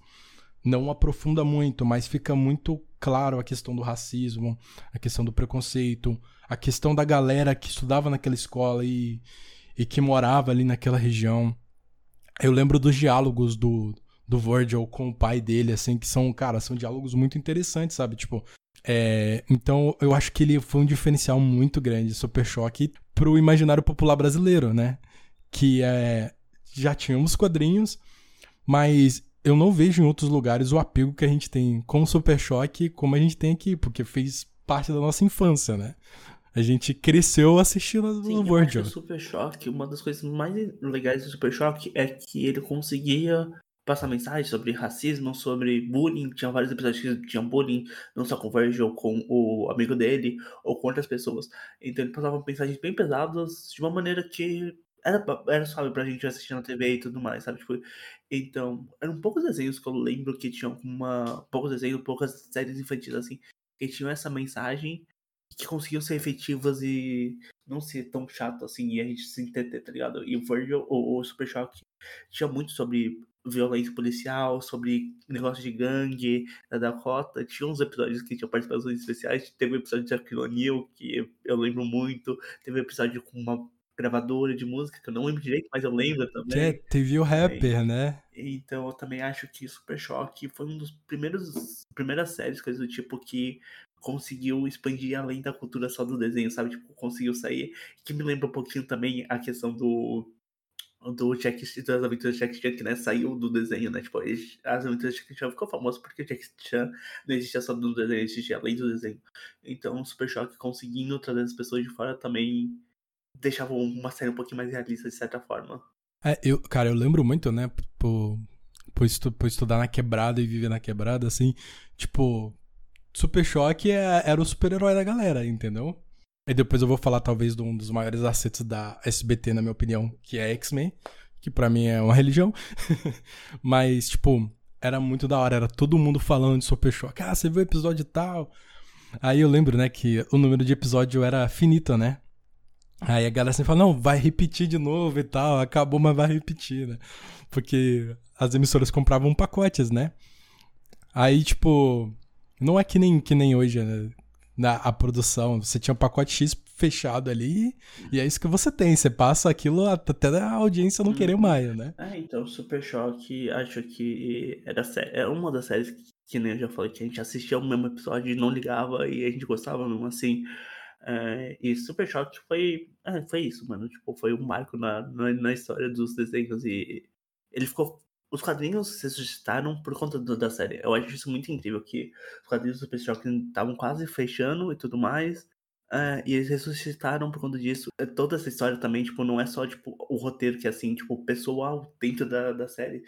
não aprofunda muito, mas fica muito claro a questão do racismo, a questão do preconceito, a questão da galera que estudava naquela escola e, e que morava ali naquela região. Eu lembro dos diálogos do, do Virgil com o pai dele, assim, que são, cara, são diálogos muito interessantes, sabe? Tipo, é, então eu acho que ele foi um diferencial muito grande, Super Choque, pro imaginário popular brasileiro, né? Que é, já tínhamos quadrinhos, mas eu não vejo em outros lugares o apego que a gente tem com o Super Choque como a gente tem aqui, porque fez parte da nossa infância, né? A gente cresceu assistindo Sim, o eu Super Choque, uma das coisas mais legais do Super Choque é que ele conseguia passar mensagem sobre racismo, sobre bullying. Tinha vários episódios que tinham bullying, não só com o Virgil, com o amigo dele, ou com outras pessoas. Então ele passava mensagens bem pesadas de uma maneira que era, era sabe, pra gente assistir na TV e tudo mais, sabe? Tipo, então, eram poucos desenhos que eu lembro que tinham uma. Poucos desenhos, poucas séries infantis assim, que tinham essa mensagem que conseguiam ser efetivas e não ser tão chato assim e a gente se entender, tá ligado? E o Virgil, o, o Super Shock, tinha muito sobre violência policial, sobre negócio de gangue da Dakota. Tinha uns episódios que tinham participações especiais. Teve um episódio de Aquilo O'Neal, que eu lembro muito. Teve um episódio com uma gravadora de música, que eu não lembro direito, mas eu lembro também. Que é TV o Rapper, né? Então eu também acho que Super Choque foi um dos primeiros primeiras séries, coisas do tipo, que conseguiu expandir além da cultura só do desenho, sabe? Tipo, conseguiu sair. Que me lembra um pouquinho também a questão do. Do Jack das aventuras de Jack Chan, que né, saiu do desenho, né? Tipo, as aventuras de Jack Chan ficou famoso porque o Jack Chan não existia só no desenho, existia além do desenho. Então, o Super Choque conseguindo trazer as pessoas de fora também deixava uma série um pouquinho mais realista, de certa forma. É, eu, cara, eu lembro muito, né, por, por, estu- por estudar na quebrada e viver na quebrada, assim, tipo, Super Choque é- era o super-herói da galera, entendeu? E depois eu vou falar, talvez, de um dos maiores acertos da SBT, na minha opinião, que é X-Men, que pra mim é uma religião. [LAUGHS] Mas, tipo, era muito da hora, era todo mundo falando de Super Choque. Ah, você viu o episódio tal? Aí eu lembro, né, que o número de episódio era finito, né? Aí a galera sempre fala, não, vai repetir de novo e tal, acabou, mas vai repetir, né? Porque as emissoras compravam pacotes, né? Aí, tipo, não é que nem, que nem hoje, né? Na, a produção, você tinha um pacote X fechado ali e é isso que você tem. Você passa aquilo até a audiência não querer mais, né? É, então, Super Choque, acho que era é uma das séries que, que nem eu já falei, que a gente assistia o mesmo episódio e não ligava e a gente gostava mesmo assim. É, e Super Choque foi, é, foi isso, mano. Tipo, foi um marco na, na, na história dos desenhos e ele ficou. Os quadrinhos se suscitaram por conta do- da série. Eu acho isso muito incrível, que os quadrinhos do Super Choque estavam quase fechando e tudo mais. É, e eles ressuscitaram por conta disso. Toda essa história também, tipo, não é só, tipo, o roteiro que é assim, tipo, pessoal dentro da, da série.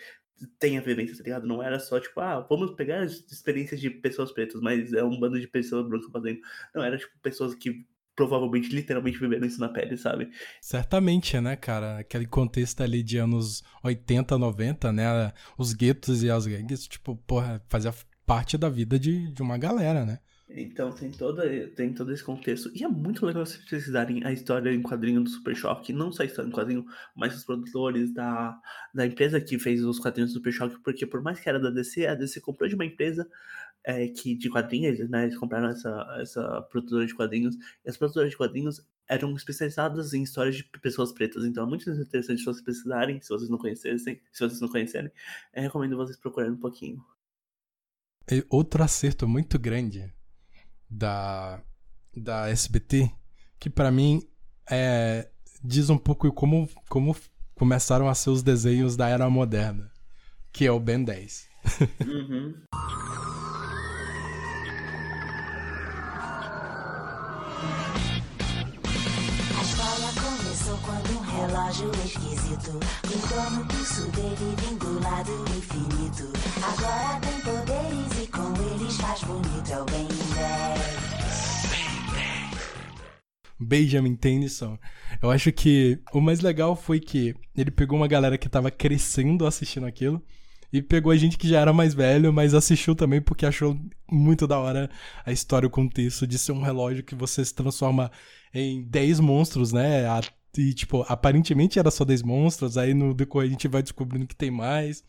Tem a vivência, tá ligado? Não era só, tipo, ah, vamos pegar as experiências de pessoas pretas, mas é um bando de pessoas brancas fazendo. Não, era, tipo, pessoas que provavelmente, literalmente viveram isso na pele, sabe? Certamente, né, cara? Aquele contexto ali de anos 80, 90, né? Os guetos e as gangues, tipo, porra, fazia parte da vida de, de uma galera, né? Então tem, toda, tem todo esse contexto. E é muito legal vocês precisarem a história em quadrinho do Super Choque. Não só a história em quadrinho, mas os produtores da, da empresa que fez os quadrinhos do Super Choque. Porque por mais que era da DC, a DC comprou de uma empresa é, que de quadrinhos, né? Eles compraram essa, essa produtora de quadrinhos. E as produtoras de quadrinhos eram especializadas em histórias de pessoas pretas. Então é muito interessante vocês pesquisarem, se vocês não conhecessem, se vocês não conhecerem. Eu recomendo vocês procurarem um pouquinho. Outro acerto muito grande da, da SBT, que para mim é, diz um pouco como, como começaram a ser os desenhos da era moderna, que é o Ben 10. Uhum. [LAUGHS] relógio esquisito gritou no pulso dele vindo lá do infinito. Agora tem poderes e com eles faz bonito é o Ben 10. Benjamin Tennyson. Eu acho que o mais legal foi que ele pegou uma galera que tava crescendo assistindo aquilo e pegou a gente que já era mais velho, mas assistiu também porque achou muito da hora a história, o contexto de ser um relógio que você se transforma em 10 monstros, né? E, tipo, aparentemente era só 10 monstros, aí no decorrer a gente vai descobrindo que tem mais.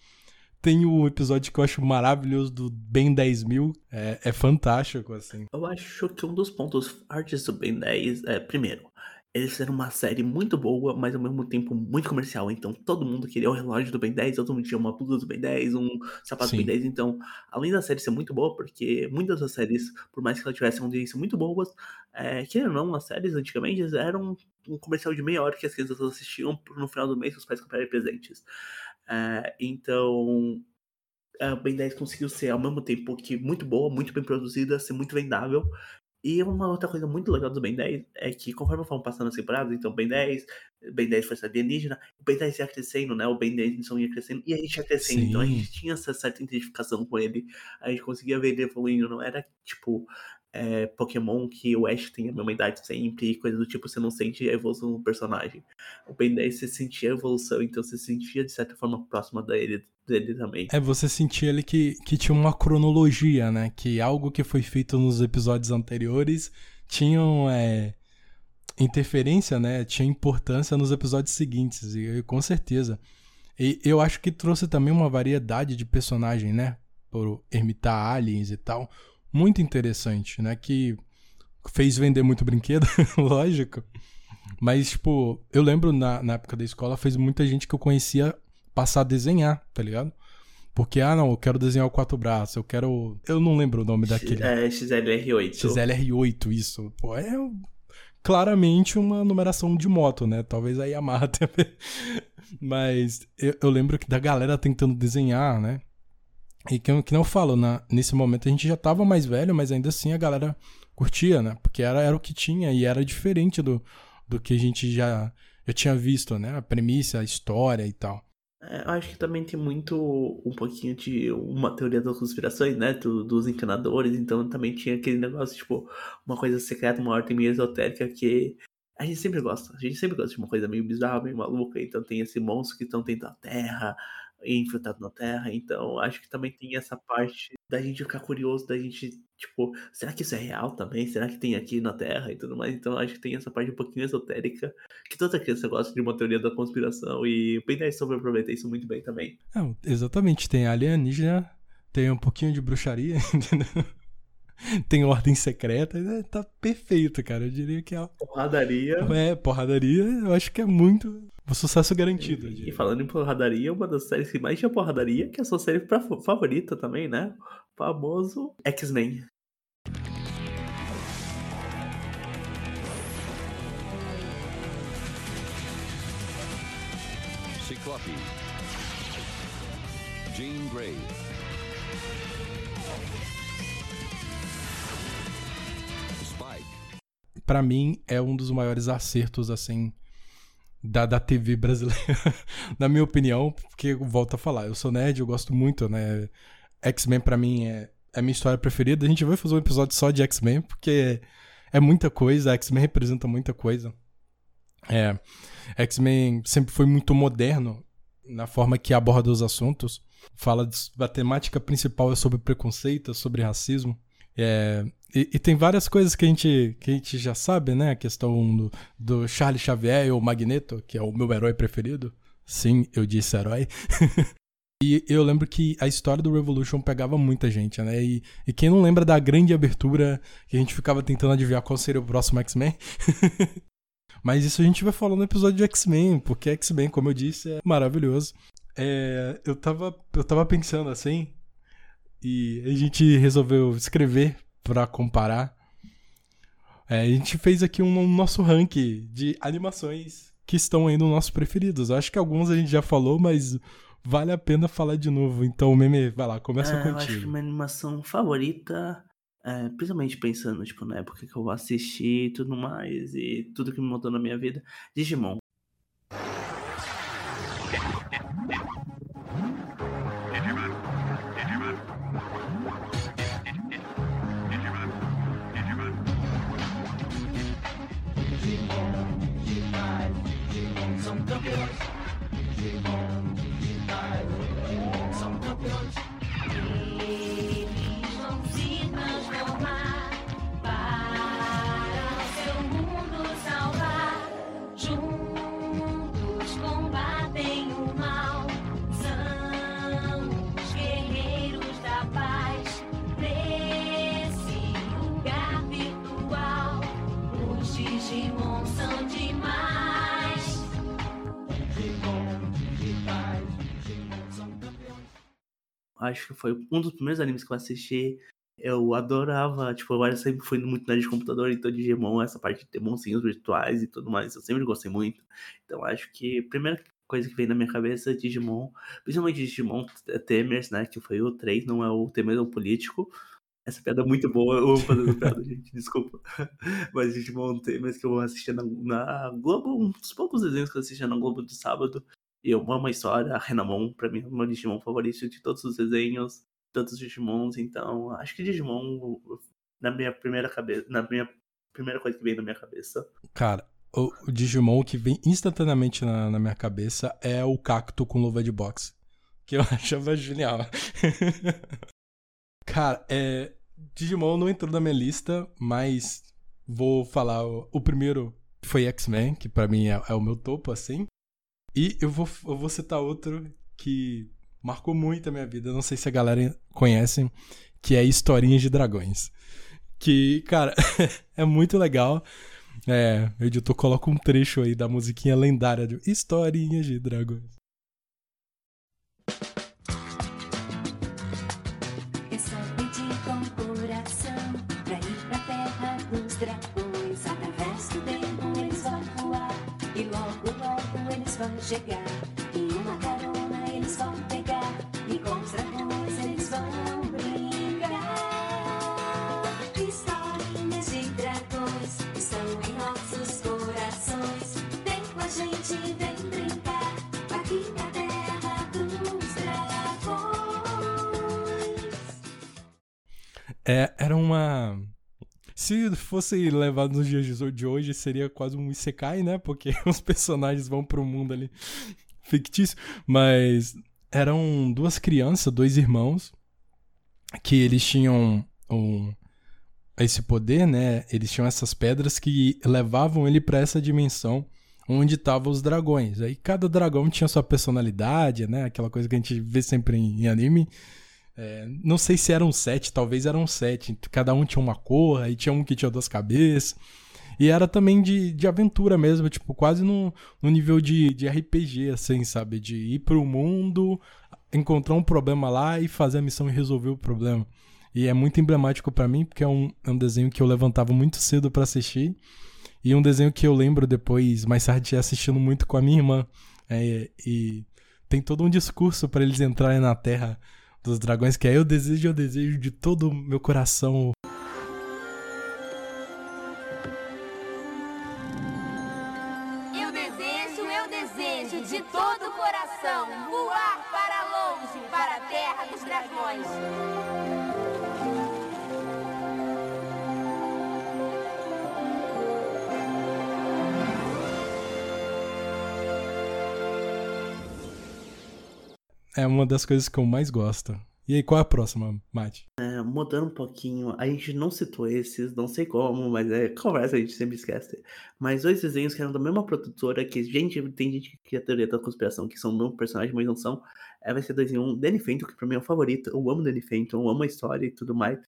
Tem o episódio que eu acho maravilhoso do Ben 10 mil. É, é fantástico, assim. Eu acho que um dos pontos fortes do Ben 10 é, primeiro, eles fizeram uma série muito boa, mas ao mesmo tempo muito comercial. Então todo mundo queria o relógio do Ben 10, todo mundo tinha uma blusa do Ben 10, um sapato Sim. do Ben 10. Então, além da série ser muito boa, porque muitas das séries, por mais que elas tivessem uma audiência muito boas, é, querendo ou não, as séries antigamente eram um comercial de meia hora que as crianças assistiam no final do mês os pais comprarem presentes. É, então, a Ben 10 conseguiu ser ao mesmo tempo que muito boa, muito bem produzida, ser muito vendável e uma outra coisa muito legal do Ben 10 é que conforme foram passando as temporadas, então Ben 10, Ben 10 Força Alienígena, o Ben 10 ia crescendo, né? O Ben 10 Missão ia crescendo e a gente ia crescendo. Sim. Então a gente tinha essa certa identificação com ele, a gente conseguia ver ele evoluindo, não era tipo é, Pokémon que o Ash tem a mesma idade sempre e coisa do tipo, você não sente a evolução do personagem. O Ben 10 você sentia a evolução, então você sentia de certa forma próxima dele, dele também. É, você sentia ele que, que tinha uma cronologia, né? Que algo que foi feito nos episódios anteriores tinha é, interferência, né? Tinha importância nos episódios seguintes, e, com certeza. E eu acho que trouxe também uma variedade de personagem, né? Por ermitar aliens e tal. Muito interessante, né? Que fez vender muito brinquedo, [LAUGHS] lógico. Mas, tipo, eu lembro na, na época da escola, fez muita gente que eu conhecia passar a desenhar, tá ligado? Porque, ah, não, eu quero desenhar o quatro braços, eu quero. Eu não lembro o nome daquele. É, XLR8. XLR8, isso. Pô, é claramente uma numeração de moto, né? Talvez a Yamaha [LAUGHS] também. Mas eu, eu, lembro que da galera tentando desenhar, né? E que, que não falo, na, nesse momento a gente já tava mais velho, mas ainda assim a galera curtia, né? Porque era, era o que tinha e era diferente do, do que a gente já, já tinha visto, né? A premissa, a história e tal. É, acho que também tem muito um pouquinho de uma teoria das conspirações, né? Do, dos encanadores, então também tinha aquele negócio, tipo, uma coisa secreta, uma ordem meio esotérica que a gente sempre gosta. A gente sempre gosta de uma coisa meio bizarra, meio maluca. Então tem esse monstro que estão dentro da Terra, infiltrado na Terra. Então acho que também tem essa parte da gente ficar curioso, da gente, tipo, será que isso é real também? Será que tem aqui na Terra e tudo mais? Então acho que tem essa parte um pouquinho esotérica, que toda criança gosta de uma teoria da conspiração, e o Ben 10 soube aproveitar isso muito bem também. É, exatamente, tem alienígena, tem um pouquinho de bruxaria, [LAUGHS] entendeu? [LAUGHS] tem ordem secreta, né? tá perfeito, cara. Eu diria que é. Porradaria. É, porradaria, eu acho que é muito. Um sucesso garantido. E, e falando em porradaria, uma das séries que mais tinha porradaria, que é a sua série favorita também, né? O famoso X-Men. Ciclope. Jean Grey. Para mim é um dos maiores acertos assim da, da TV brasileira, [LAUGHS] na minha opinião, porque volto a falar, eu sou nerd, eu gosto muito, né? X-Men pra mim é, é a minha história preferida. A gente vai fazer um episódio só de X-Men, porque é muita coisa, X-Men representa muita coisa. É, X-Men sempre foi muito moderno na forma que aborda os assuntos. Fala da temática principal é sobre preconceito, é sobre racismo. É, e, e, tem várias coisas que a gente, que a gente já sabe, né? A questão do, do Charles Xavier ou Magneto, que é o meu herói preferido. Sim, eu disse herói. [LAUGHS] e eu lembro que a história do Revolution pegava muita gente, né? E, e quem não lembra da grande abertura que a gente ficava tentando adivinhar qual seria o próximo X-Men? [LAUGHS] Mas isso a gente vai falar no episódio de X-Men, porque X-Men, como eu disse, é maravilhoso. É, eu, tava, eu tava pensando assim, e a gente resolveu escrever para comparar. É, a gente fez aqui um, um, nosso ranking de animações que estão aí nos nossos preferidos. Eu acho que alguns a gente já falou, mas vale a pena falar de novo. Então, Meme, vai lá, começa é, contigo. Eu acho que minha animação favorita é, principalmente pensando, tipo, na época que eu assisti e tudo mais, e tudo que me mudou na minha vida, Digimon. champions. Some champions. Acho que foi um dos primeiros animes que eu assisti. Eu adorava, tipo, eu sempre fui muito nerd de computador, então Digimon, essa parte de ter virtuais e tudo mais, eu sempre gostei muito. Então acho que a primeira coisa que vem na minha cabeça é Digimon, principalmente Digimon Temers, né, que foi o 3, não é o Temer, é o político. Essa piada é muito boa, eu vou fazendo piada, [LAUGHS] gente, desculpa. Mas Digimon Temers que eu assistia na, na Globo, um dos poucos desenhos que eu assistia na Globo de sábado, eu amo a história, a Renamon, pra mim, é o meu Digimon favorito de todos os desenhos, de todos os Digimons, então acho que Digimon, na minha primeira cabeça, na minha primeira coisa que vem na minha cabeça. Cara, o, Digimon que vem instantaneamente na, na, minha cabeça é o cacto com luva de boxe. Que eu [LAUGHS] achava genial. [LAUGHS] Cara, é. Digimon não entrou na minha lista, mas vou falar. O, o primeiro foi X-Men, que para mim é, é, o meu topo, assim. E eu vou, eu vou citar outro que marcou muito a minha vida. Não sei se a galera conhece, que é Historinhas de Dragões. Que, cara, [LAUGHS] é muito legal. É, o editor coloca um trecho aí da musiquinha lendária de Historinhas de Dragões. Chegar. E uma carona eles vão pegar. E com os dragões eles vão brincar. Historinhas de dragões estão em nossos corações. Vem com a gente, vem brincar. Aqui na terra dos dragões. É, era uma. Se fosse levado nos dias de hoje, seria quase um Isekai, né? Porque [LAUGHS] os personagens vão pro mundo ali fictício. Mas eram duas crianças, dois irmãos, que eles tinham um, esse poder, né? Eles tinham essas pedras que levavam ele para essa dimensão onde estavam os dragões. Aí cada dragão tinha sua personalidade, né? Aquela coisa que a gente vê sempre em, em anime. É, não sei se eram sete, talvez eram sete. Cada um tinha uma cor, aí tinha um que tinha duas cabeças. E era também de, de aventura mesmo, tipo, quase no, no nível de, de RPG, assim, sabe? De ir pro mundo, encontrar um problema lá e fazer a missão e resolver o problema. E é muito emblemático para mim, porque é um, é um desenho que eu levantava muito cedo para assistir. E um desenho que eu lembro depois, mais tarde, assistindo muito com a minha irmã. É, e tem todo um discurso para eles entrarem na Terra dos dragões, que é eu desejo, eu desejo de todo o meu coração. É uma das coisas que eu mais gosto. E aí, qual é a próxima, Mate? É, mudando um pouquinho, a gente não citou esses, não sei como, mas é conversa, a gente sempre esquece. Mas dois desenhos que eram da mesma produtora, que gente, tem gente que cria teoria da conspiração, que são do mesmo personagem, mas não são. É, vai ser dois em um. Danny Fenton, que pra mim é o favorito. Eu amo Danny Fenton, eu amo a história e tudo mais.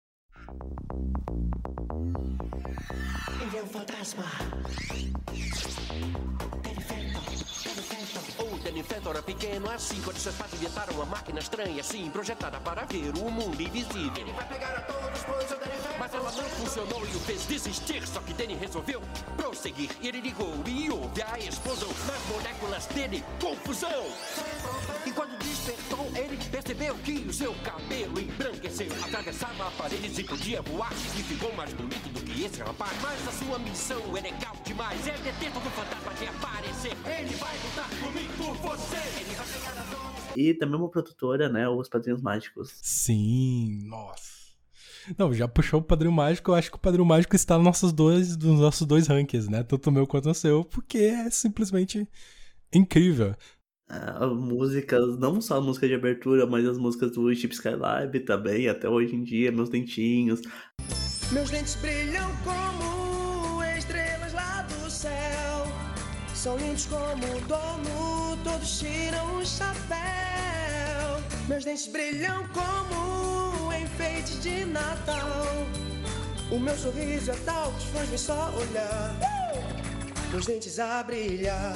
Ele é um fantasma. Era pequeno assim quando seus pais inventaram uma máquina estranha assim, projetada para ver o mundo invisível. Ele vai pegar a todos, pois Phantom... Mas ela não funcionou e o fez desistir, só que Danny resolveu prosseguir. E ele ligou e houve a explosão nas moléculas dele, confusão. E quando despertou, ele percebeu que o seu cabelo embranqueceu, atravessava paredes e podia voar. E ficou mais bonito do que esse rapaz. Mas a sua missão é legal demais, é todo fantasma que aparecer. Ele vai lutar comigo por você. Ele vai pegar a. E da mesma produtora, né? Os Padrinhos Mágicos. Sim, nossa. Não, já puxou o Padrinho Mágico, eu acho que o Padrinho Mágico está nos nossos dois, nos nossos dois rankings, né? Tanto o meu quanto o seu, porque é simplesmente incrível. Ah, músicas, não só a música de abertura, mas as músicas do Chip Skylab também, até hoje em dia, meus dentinhos. Meus dentes brilham como estrelas lá do céu. São lindos como o dono, todos tiram o chapéu. Meus dentes brilham como enfeites de Natal. O meu sorriso é tal que os fãs vêm só olhar. Meus dentes a brilhar.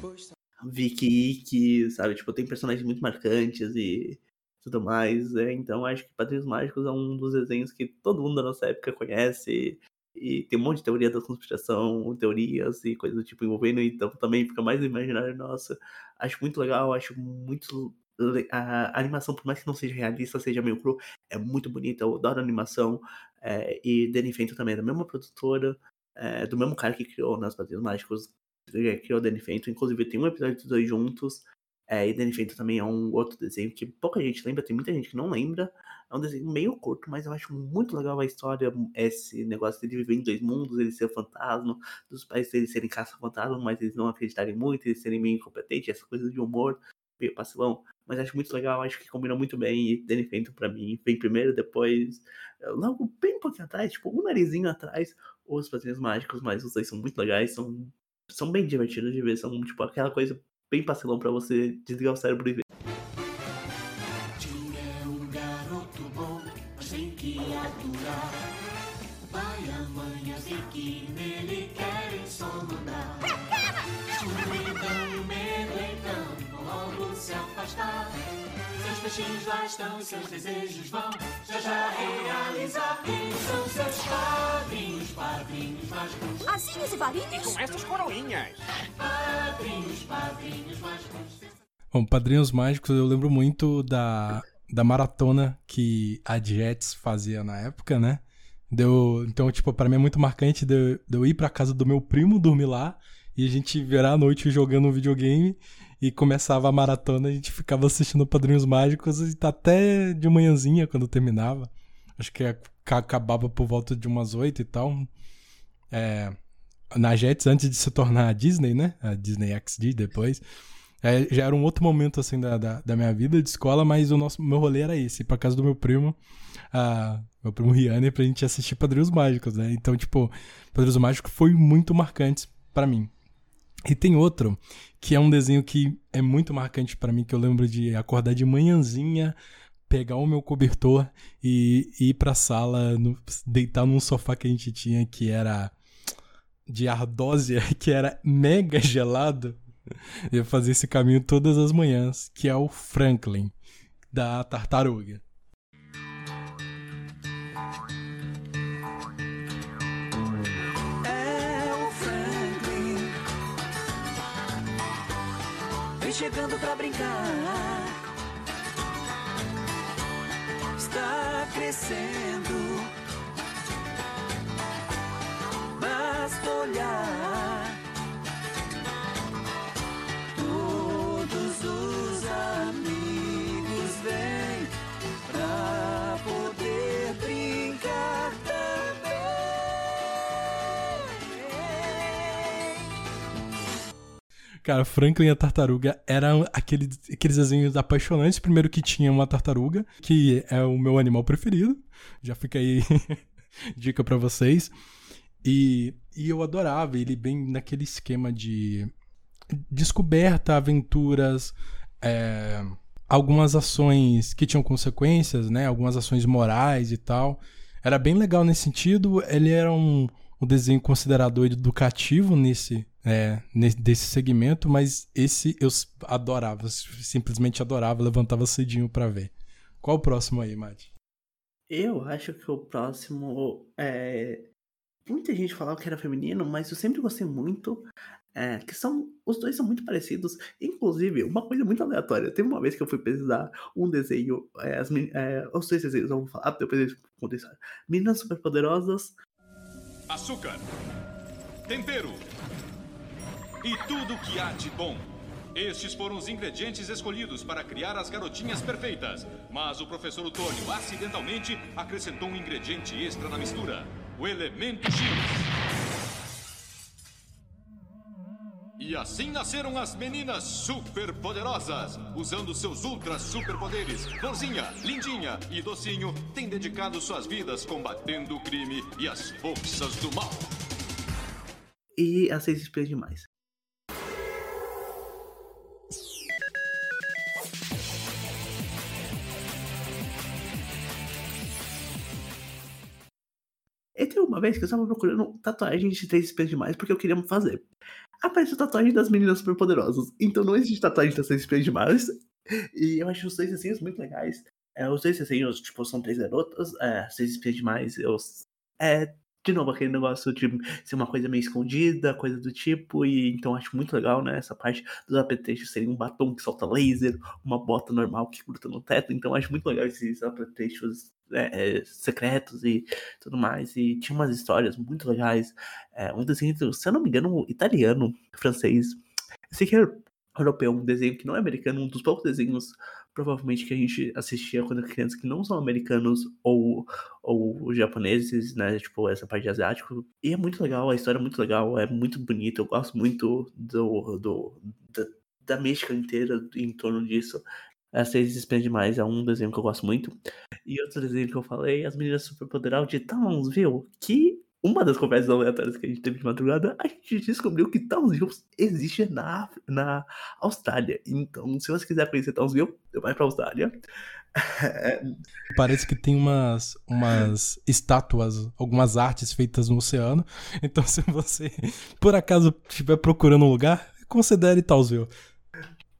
Pois são Vicky Ike, sabe? Tipo, tem personagens muito marcantes e tudo mais. É, então, acho que Padrinhos Mágicos é um dos desenhos que todo mundo da nossa época conhece. E tem um monte de teoria da conspiração, teorias e coisas do tipo envolvendo, então também fica mais no imaginário nosso. Acho muito legal, acho muito. A animação, por mais que não seja realista, seja meio cru, é muito bonita. Eu adoro a animação. é, e Danny Fenton também é da mesma produtora, é, do mesmo cara que criou nas Padrinhos Mágicos, é, criou Danny Fenton. Inclusive, tem um episódio dos dois juntos. É, e Danny Phantom também é um outro desenho que pouca gente lembra, tem muita gente que não lembra. É um desenho meio curto, mas eu acho muito legal a história, esse negócio de ele viver em dois mundos, ele ser fantasma, dos pais dele serem caça-fantasma, mas eles não acreditarem muito, eles serem meio incompetentes, essa coisa de humor, meio pastelão. Mas acho muito legal, acho que combina muito bem. E Danny Phantom pra mim vem primeiro, depois, logo bem pouquinho atrás, tipo, um narizinho atrás, os Padrinhos Mágicos, mas os dois são muito legais, são, são bem divertidos de ver, são tipo aquela coisa bem pastelão pra você desligar o cérebro e ver. Peixinhos lá estão, seus desejos vão já já realizar. Quem são seus padrinhos, padrinhos mágicos? Assinhos e varinhos? Com essas coroinhas. Padrinhos, padrinhos mágicos. Bom, Padrinhos Mágicos, eu lembro muito da, da maratona que a Jets fazia na época, né? Deu, então, tipo, pra mim é muito marcante de, eu- de eu ir pra casa do meu primo, dormir lá, e a gente virar a noite jogando um videogame, e começava a maratona, a gente ficava assistindo Padrinhos Mágicos e tá até de manhãzinha quando terminava. Acho que ac- acabava por volta de umas oito e tal. É, na Jets, antes de se tornar a Disney, né? A Disney XD depois. É, já era um outro momento, assim, da, da, da minha vida de escola, mas o nosso, meu rolê era esse, ir pra casa do meu primo, meu primo Riane, pra gente assistir Padrinhos Mágicos, né? Então, tipo, Padrinhos Mágicos foi muito marcante pra mim. E tem outro, que é um desenho que é muito marcante pra mim, que eu lembro de acordar de manhãzinha, pegar o meu cobertor e, e ir pra sala, no- deitar num sofá que a gente tinha, que era de ardósia, [LAUGHS] que era mega gelado. Eu fazia esse caminho todas as manhãs, que é o Franklin, da tartaruga. Vem chegando pra brincar. Está crescendo. Basta olhar. Cara, Franklin a tartaruga eram aquele, aqueles desenhos apaixonantes. Primeiro que tinha uma tartaruga, que é o meu animal preferido. Já fica aí [LAUGHS] dica pra vocês. E, e eu adorava ele bem naquele esquema de descoberta, aventuras, é, algumas ações que tinham consequências, né? Algumas ações morais e tal. Era bem legal nesse sentido. Ele era um, um desenho considerado educativo nesse, é, nesse desse segmento, mas esse eu adorava, simplesmente adorava, levantava cedinho para ver. Qual o próximo aí, Mati? Eu acho que o próximo é. Muita gente falava que era feminino, mas eu sempre gostei muito. É, que são. Os dois são muito parecidos. Inclusive, uma coisa muito aleatória. Teve uma vez que eu fui pesquisar um desenho. É, as, é, os dois desenhos, vou falar, depois conto isso. Meninas superpoderosas. Açúcar, tempero e tudo que há de bom. Estes foram os ingredientes escolhidos para criar as garotinhas perfeitas. Mas o professor Otônio acidentalmente acrescentou um ingrediente extra na mistura: o elemento X. E assim nasceram as meninas superpoderosas. Usando seus ultra superpoderes, Florzinha, Lindinha e Docinho têm dedicado suas vidas combatendo o crime e as forças do mal. E as seis espiãs demais. E tem uma vez que eu estava procurando tatuagem de três espiãs demais porque eu queria fazer. Apareceu tatuagem das meninas superpoderosas. Então não existe tatuagem das seis espiãs demais. E eu acho os dois desenhos muito legais. É, os dois desenhos, tipo, são três garotas. É, seis espiãs demais. Eu, é, de novo, aquele negócio de ser uma coisa meio escondida, coisa do tipo. E então acho muito legal, né? Essa parte dos apetrechos serem um batom que solta laser, uma bota normal que gruda no teto. Então acho muito legal esses apetrechos é, é, secretos e tudo mais. E tinha umas histórias muito legais. É, um desenho, se eu não me engano, italiano, francês. Eu sei que é europeu, um desenho que não é americano, um dos poucos desenhos provavelmente que a gente assistia quando era criança que não são americanos ou, ou japoneses, né? Tipo, essa parte de asiático. E é muito legal, a história é muito legal, é muito bonita, eu gosto muito do, do, da, da mística inteira em torno disso. As Seis Expande Mais é um desenho que eu gosto muito. E outro desenho que eu falei, As Meninas Superpoderosas de Townsville, que uma das conversas aleatórias que a gente teve de madrugada, a gente descobriu que Townsville existe na, na Austrália. Então, se você quiser conhecer Townsville, vai pra Austrália. [LAUGHS] Parece que tem umas, umas estátuas, algumas artes feitas no oceano. Então, se você por acaso estiver procurando um lugar, considere Townsville.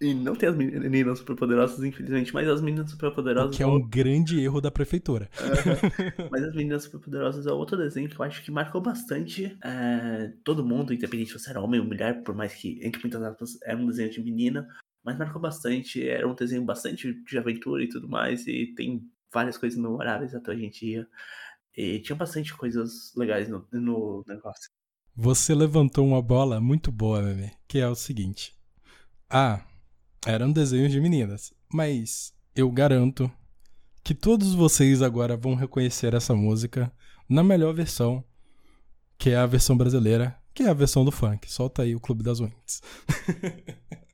E não tem as meninas superpoderosas, infelizmente, mas as meninas superpoderosas. Que é um grande erro da prefeitura. Uh, [LAUGHS] mas as meninas superpoderosas é outro desenho que eu acho que marcou bastante é, todo mundo, independente se você era homem ou mulher, por mais que, entre muitas aspas, era um desenho de menina, mas marcou bastante. Era um desenho bastante de aventura e tudo mais, e tem várias coisas memoráveis até hoje em dia. E tinha bastante coisas legais no, no negócio. Você levantou uma bola muito boa, bebê, que é o seguinte. Ah, eram desenhos de meninas. Mas eu garanto que todos vocês agora vão reconhecer essa música na melhor versão, que é a versão brasileira, que é a versão do funk. Solta aí o Clube das Winds. [LAUGHS]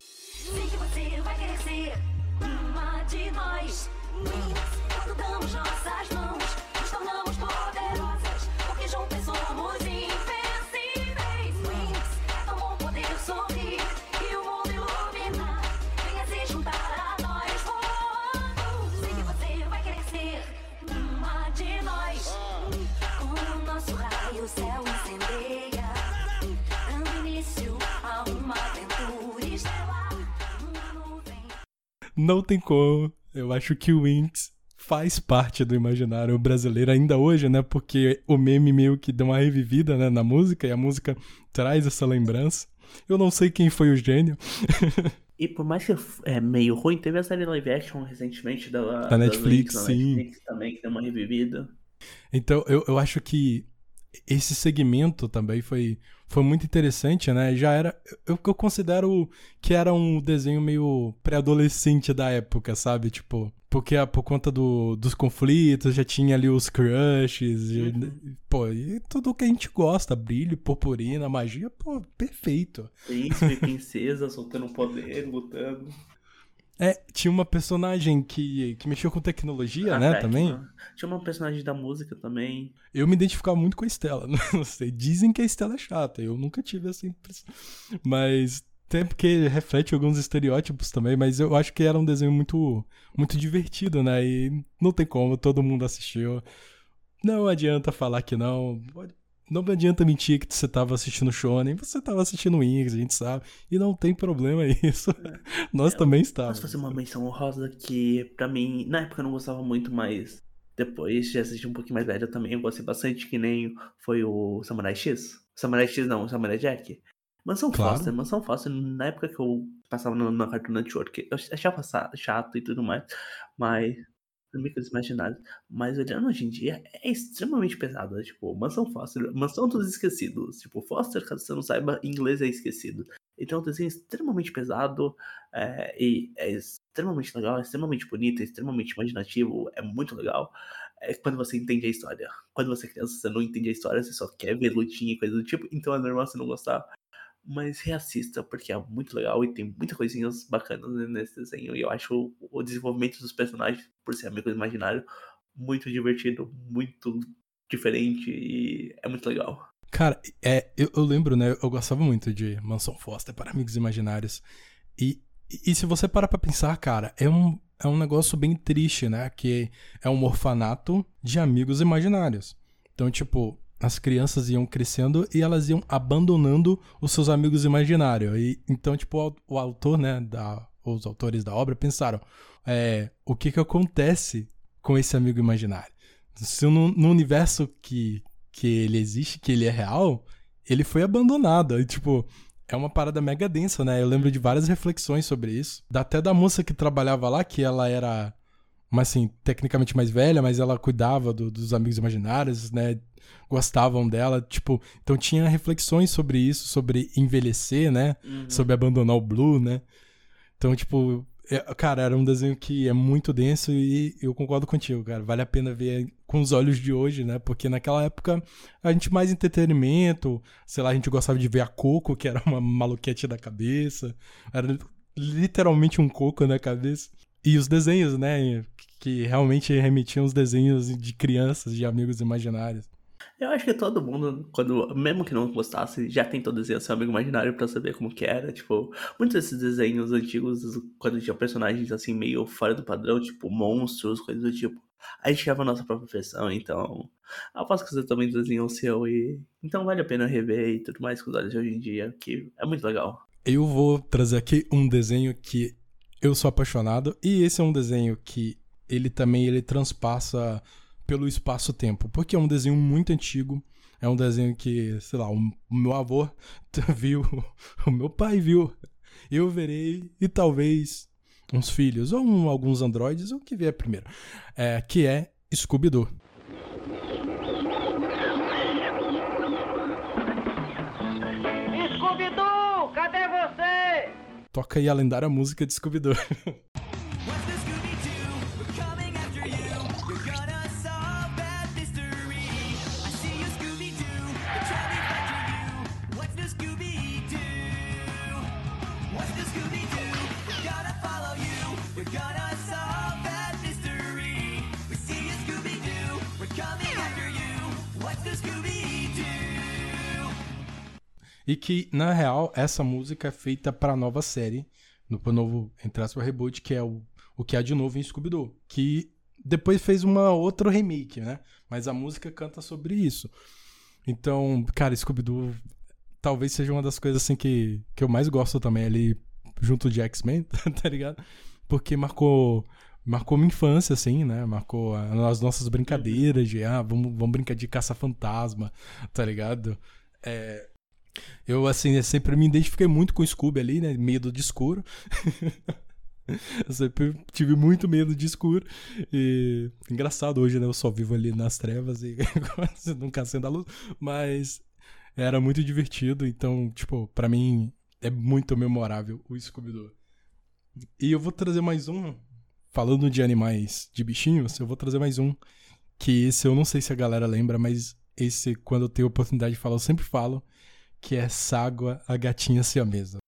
Não tem como. Eu acho que o Winx faz parte do imaginário brasileiro ainda hoje, né? Porque o meme meio que deu uma revivida né, na música e a música traz essa lembrança. Eu não sei quem foi o gênio. E por mais que é meio ruim, teve a série live action recentemente da, Da Netflix, da sim. Netflix também, que deu uma revivida. Então, eu, eu acho que esse segmento também foi, foi muito interessante, né? Já era. Eu, eu considero que era um desenho meio pré-adolescente da época, sabe? Tipo, Porque ah, por conta do, dos conflitos, já tinha ali os crushes, já- pô, e tudo que a gente gosta, brilho, purpurina, magia, pô, perfeito. Príncipe, princesa, soltando poder, lutando. É, tinha uma personagem que, que mexeu com tecnologia, A né, também. Tinha uma personagem da música também. Eu me identificava muito com a Estela, [LAUGHS] não sei, dizem que a Estela é chata, eu nunca tive essa impressão. Mas tem porque reflete alguns estereótipos também, mas eu acho que era um desenho muito, muito divertido, né, e não tem como, todo mundo assistiu. Não adianta falar que não, não adianta mentir que você tava assistindo Shonen, você tava assistindo Wings, a gente sabe, e não tem problema [LAUGHS] isso. Nós também Posso estávamos. fazer uma menção honrosa que, pra mim, na época eu não gostava muito, mas depois de assistir um pouquinho mais velho também, eu gostei bastante, que nem foi o Samurai X. Samurai X não, Samurai Jack. Mansão Claro. Foster, Mansão Foster, na época que eu passava na Cartoon Network, eu achava chato e tudo mais, mas Amigos Imaginários. Mas olhando hoje em dia, é extremamente pesado. né? Tipo, Mansão Foster, Mansão dos Esquecidos. Tipo, Foster, caso você não saiba, em inglês é esquecido. Então é um desenho extremamente pesado é, e é extremamente legal, é extremamente bonito, é extremamente imaginativo, é muito legal. É quando você entende a história. Quando você é criança, você não entende a história, você só quer ver lutinha e coisa do tipo, então é normal você não gostar. Mas reassista, porque é muito legal e tem muitas coisinhas bacanas nesse desenho. E eu acho o desenvolvimento dos personagens, por ser amigo imaginário, muito divertido, muito diferente e é muito legal. Cara, é, eu, eu lembro, né? Eu gostava muito de Mansão Foster para Amigos Imaginários. E, e se você parar pra pensar, cara, é um, é um negócio bem triste, né? Que é um orfanato de amigos imaginários. Então, tipo, as crianças iam crescendo e elas iam abandonando os seus amigos imaginários. E, então, tipo, o, o autor, né? Da, os autores da obra pensaram: é, o que que acontece com esse amigo imaginário? Se no, no universo que, que ele existe, que ele é real, ele foi abandonado. E, tipo, é uma parada mega densa, né? Eu lembro de várias reflexões sobre isso. Até da moça que trabalhava lá, que ela era, mas assim, tecnicamente mais velha, mas ela cuidava do- dos amigos imaginários, né? Gostavam dela, tipo, então tinha reflexões sobre isso, sobre envelhecer, né? Sobre abandonar o Blue, né? Então, tipo, é- cara, era um desenho que é muito denso e eu concordo contigo, cara. Vale a pena ver com os olhos de hoje, né? Porque naquela época a gente mais entretenimento, sei lá, a gente gostava de ver a Coco, que era uma maluquete da cabeça. Era literalmente um coco na cabeça. E os desenhos, né? Que realmente remetiam os desenhos de crianças, de amigos imaginários. Eu acho que todo mundo, quando, mesmo que não gostasse, já tentou desenhar seu amigo imaginário pra saber como que era. Tipo, muitos desses desenhos antigos, quando tinha personagens assim meio fora do padrão, tipo monstros, coisas do tipo, a gente criava a nossa própria versão, então. Aposto que você também desenhou o seu e. Então vale a pena rever e tudo mais com os olhos de hoje em dia, que é muito legal. Eu vou trazer aqui um desenho que eu sou apaixonado e esse é um desenho que ele também ele transpassa pelo espaço-tempo, porque é um desenho muito antigo, é um desenho que, sei lá, o meu avô [LAUGHS] viu, o meu pai viu, eu verei e talvez uns filhos ou um- alguns androides, o que vier primeiro, é, que é Scooby-Doo. Toca aí a lendária música de Scooby-Doo. [LAUGHS] E que, na real, essa música é feita pra nova série, no novo, entre aspas, reboot, que é o, o que há de novo em Scooby-Doo. Que depois fez uma outro remake, né? Mas a música canta sobre isso. Então, cara, Scooby-Doo talvez seja uma das coisas assim que, que eu mais gosto também ali, junto de X-Men, [LAUGHS] tá ligado? Porque marcou marcou minha infância, assim, né? Marcou as nossas brincadeiras de, ah, vamos, vamos brincar de caça-fantasma, tá ligado? É, eu, assim, sempre me identifiquei muito com o Scooby ali, né? Medo de escuro. [LAUGHS] eu sempre tive muito medo de escuro. E engraçado hoje, né? Eu só vivo ali nas trevas e nunca acendo a luz. Mas era muito divertido. Então, tipo, pra mim é muito memorável o Scooby-Doo. E eu vou trazer mais um. falando de animais, de bichinhos, eu vou trazer mais um. Que esse eu não sei se a galera lembra, mas esse, quando eu tenho oportunidade de falar, eu sempre falo. Que é Ságua, a gatinha siamesa.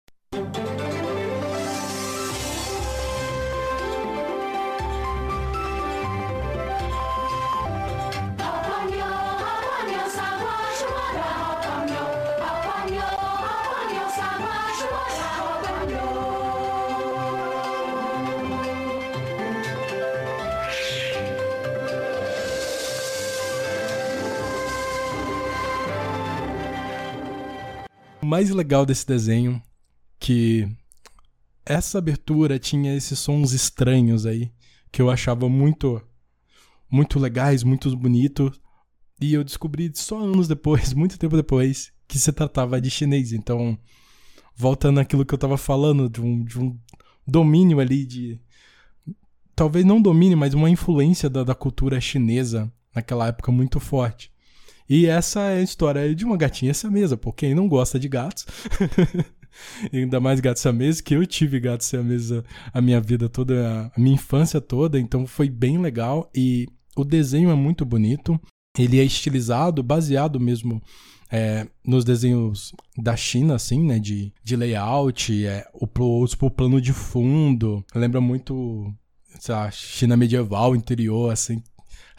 Mais legal desse desenho que essa abertura tinha esses sons estranhos aí que eu achava muito muito legais, muito bonitos. E eu descobri só anos depois, [LAUGHS] muito tempo depois, que se tratava de chinês. Então, voltando àquilo que eu tava falando, de um, de um domínio ali de. Talvez não domínio, mas uma influência da, da cultura chinesa naquela época muito forte. E essa é a história de uma gatinha siamesa, por quem não gosta de gatos. [LAUGHS] ainda mais gatos siameses, que eu tive gatos siameses a minha vida toda, a minha infância toda, então foi bem legal e o desenho é muito bonito. Ele é estilizado, baseado mesmo é, nos desenhos da China, assim, né? De, de layout, é, o, o, o plano de fundo. Lembra muito a China medieval, interior, assim.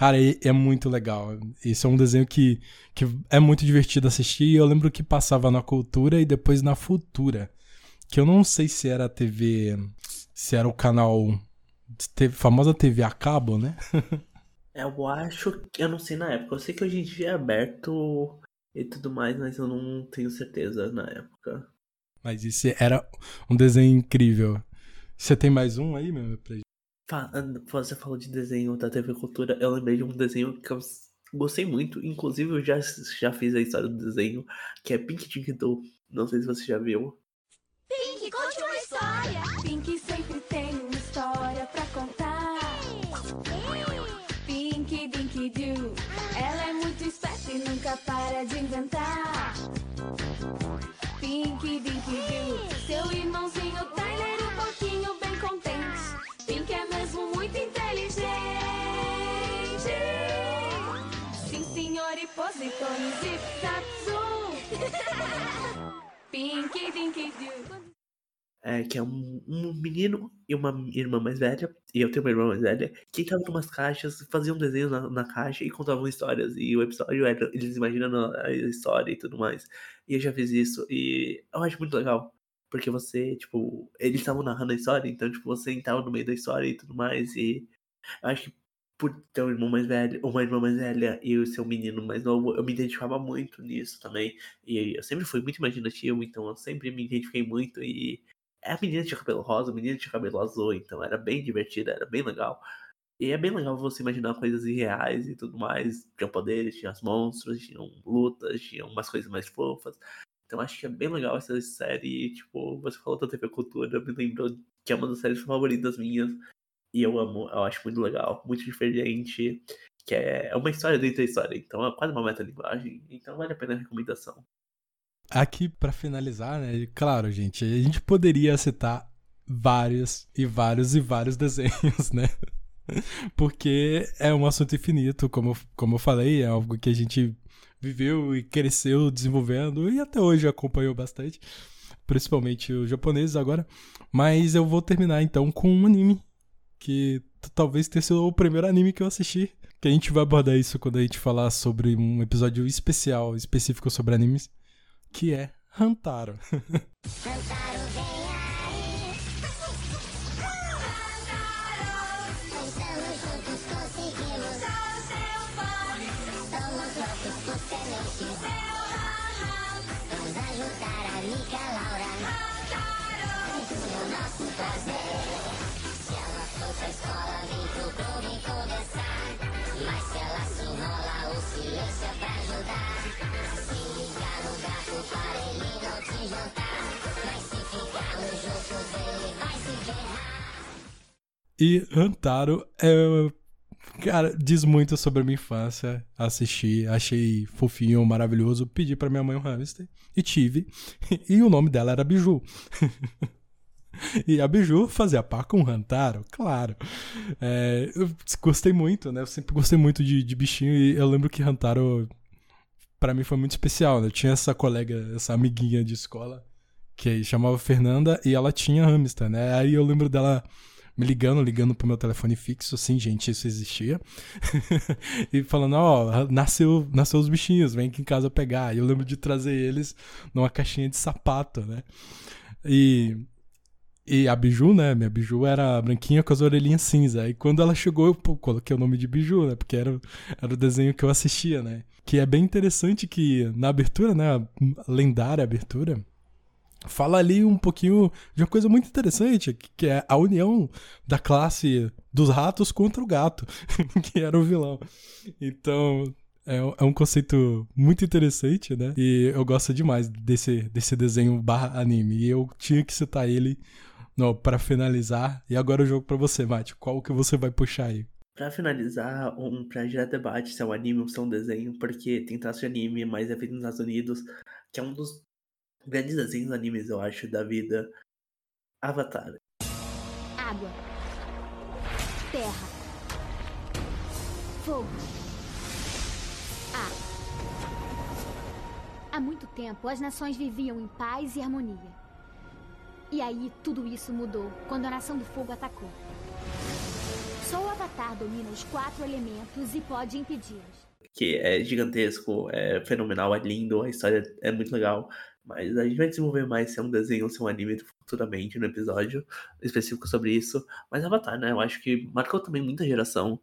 Cara, é, é, muito legal. Esse é um desenho que, que é muito divertido assistir. E eu lembro que passava na Cultura e depois na Futura. Que eu não sei se era a TV. Se era o canal. Famosa TV a cabo, né? [LAUGHS] Eu acho que eu não sei na época. Eu sei que hoje em dia é aberto e tudo mais, mas eu não tenho certeza na época. Mas esse era um desenho incrível. Você tem mais um aí, meu? Pra... Você falou de desenho da TV Cultura. Eu lembrei de um desenho que eu gostei muito. Inclusive, eu já, já fiz a história do desenho, que é Pink Dink Doo. Não sei se você já viu. Pink, conte uma história. Pink sempre tem uma história pra contar. Pink Dink Doo. Ela é muito esperta e nunca para de inventar. Positões e tatsu. Pink Dink Doo. É, que é um, um menino e uma irmã mais velha, e eu tenho uma irmã mais velha, que entravam numas caixas, faziam desenhos na, na caixa e contavam histórias. E o episódio era eles imaginando a história e tudo mais. E eu já fiz isso, e eu acho muito legal. Porque você, tipo, eles estavam narrando a história, então, tipo, você entrava no meio da história e tudo mais. E eu acho que por ter um irmão mais velho, uma irmã mais velha e o seu menino mais novo, eu me identificava muito nisso também. E eu sempre fui muito imaginativo, então eu sempre me identifiquei muito. E a menina tinha cabelo rosa, o menino tinha cabelo azul, então era bem divertido, era bem legal. E é bem legal você imaginar coisas irreais e tudo mais. Tinham poderes, tinha as monstros, tinham lutas, tinham umas coisas mais fofas. Então acho que é bem legal essa série. Tipo, você falou da TV Cultura, me lembrou que é uma das séries favoritas minhas. E eu amo, eu acho muito legal, muito diferente. Que é, é uma história dentro da história, então é quase uma metalinguagem. Então vale a pena a recomendação. Aqui, para finalizar, né? Claro, gente, a gente poderia citar vários e vários e vários [LAUGHS] desenhos, né? Porque é um assunto infinito, como, como eu falei, é algo que a gente viveu e cresceu desenvolvendo e até hoje acompanhou bastante, principalmente os japoneses agora. Mas eu vou terminar então com um anime que talvez tenha sido o primeiro anime que eu assisti. Que a gente vai abordar isso quando a gente falar sobre um episódio especial, específico sobre animes que é Hantaro. [LAUGHS] E Hantaro é. Cara, diz muito sobre a minha infância. Assisti, achei fofinho, maravilhoso. Pedi pra minha mãe um hamster e tive. [LAUGHS] E o nome dela era Biju. [LAUGHS] E a Biju fazia par com o Hantaro, claro. É, eu gostei muito, né? Eu sempre gostei muito de, de bichinho e eu lembro que Hantaro, para mim, foi muito especial, né? Eu tinha essa colega, essa amiguinha de escola, que chamava Fernanda e ela tinha hamster, né? Aí eu lembro dela me ligando, ligando pro meu telefone fixo, assim, gente, isso existia. [LAUGHS] e falando, ó, oh, nasceu, nasceu os bichinhos, vem aqui em casa pegar. E eu lembro de trazer eles numa caixinha de sapato, né? E e a Biju, né? Minha Biju era branquinha com as orelhinhas cinza. E quando ela chegou, eu pô, coloquei o nome de Biju, né? Porque era, era o desenho que eu assistia, né? Que é bem interessante que na abertura, né? A lendária abertura, fala ali um pouquinho de uma coisa muito interessante, que é a união da classe dos ratos contra o gato, [LAUGHS] que era o vilão. Então, é, é, um conceito muito interessante, né? E eu gosto demais desse, desse desenho barra anime. E eu tinha que citar ele para finalizar. E agora o jogo para você, Mate. Qual que você vai puxar aí? Pra finalizar, um, pra gerar debate se é um anime ou se é um desenho, porque tem traço de anime, mas é feito nos Estados Unidos, que é um dos grandes desenhos animes, eu acho, da vida. Avatar. Água. Terra. Fogo. Ar. Há muito tempo, as nações viviam em paz e harmonia. E aí tudo isso mudou quando a Nação do Fogo atacou. Só o Avatar domina os quatro elementos e pode impedi-los. Que é gigantesco, é fenomenal, é lindo, a história é muito legal. Mas a gente vai desenvolver mais se é um desenho ou se é um anime futuramente no episódio específico sobre isso. Mas Avatar, né? Eu acho que marcou também muita geração.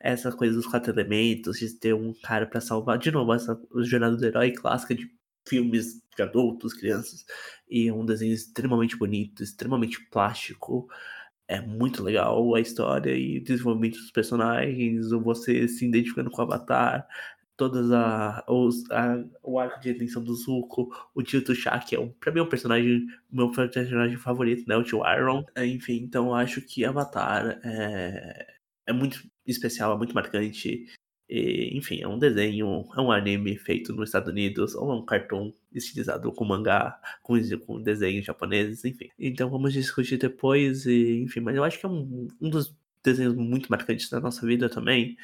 Essa coisa dos quatro elementos, de ter um cara para salvar. De novo, essa jornada do herói clássica de filmes de adultos, crianças, e um desenho extremamente bonito, extremamente plástico. É muito legal a história e o desenvolvimento dos personagens, você se identificando com o Avatar, todas a, os, a, o arco de redenção do Zuko, o tio Tuchá, que é um, pra mim é um personagem, meu personagem favorito, né, o tio Iron. Enfim, então eu acho que Avatar é, é muito especial, é muito marcante. E, enfim, é um desenho, é um anime feito nos Estados Unidos, ou é um cartoon estilizado com mangá, com, com desenhos japoneses, enfim. Então vamos discutir depois, e, enfim, mas eu acho que é um, um dos desenhos muito marcantes da nossa vida também,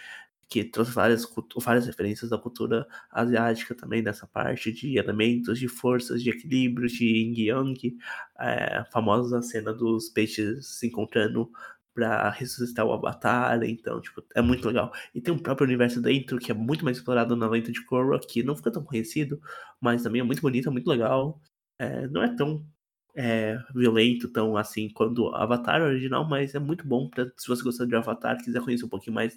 que trouxe várias, várias referências da cultura asiática também, nessa parte de elementos, de forças, de equilíbrio, de yin yang, é, a famosa cena dos peixes se encontrando para ressuscitar o Avatar, então, tipo, é muito legal. E tem um próprio universo dentro que é muito mais explorado na lenta de Korra, que não fica tão conhecido, mas também é muito bonito, é muito legal. É, não é tão é, violento, tão assim, quanto Avatar original, mas é muito bom pra, se você gostar de Avatar, quiser conhecer um pouquinho mais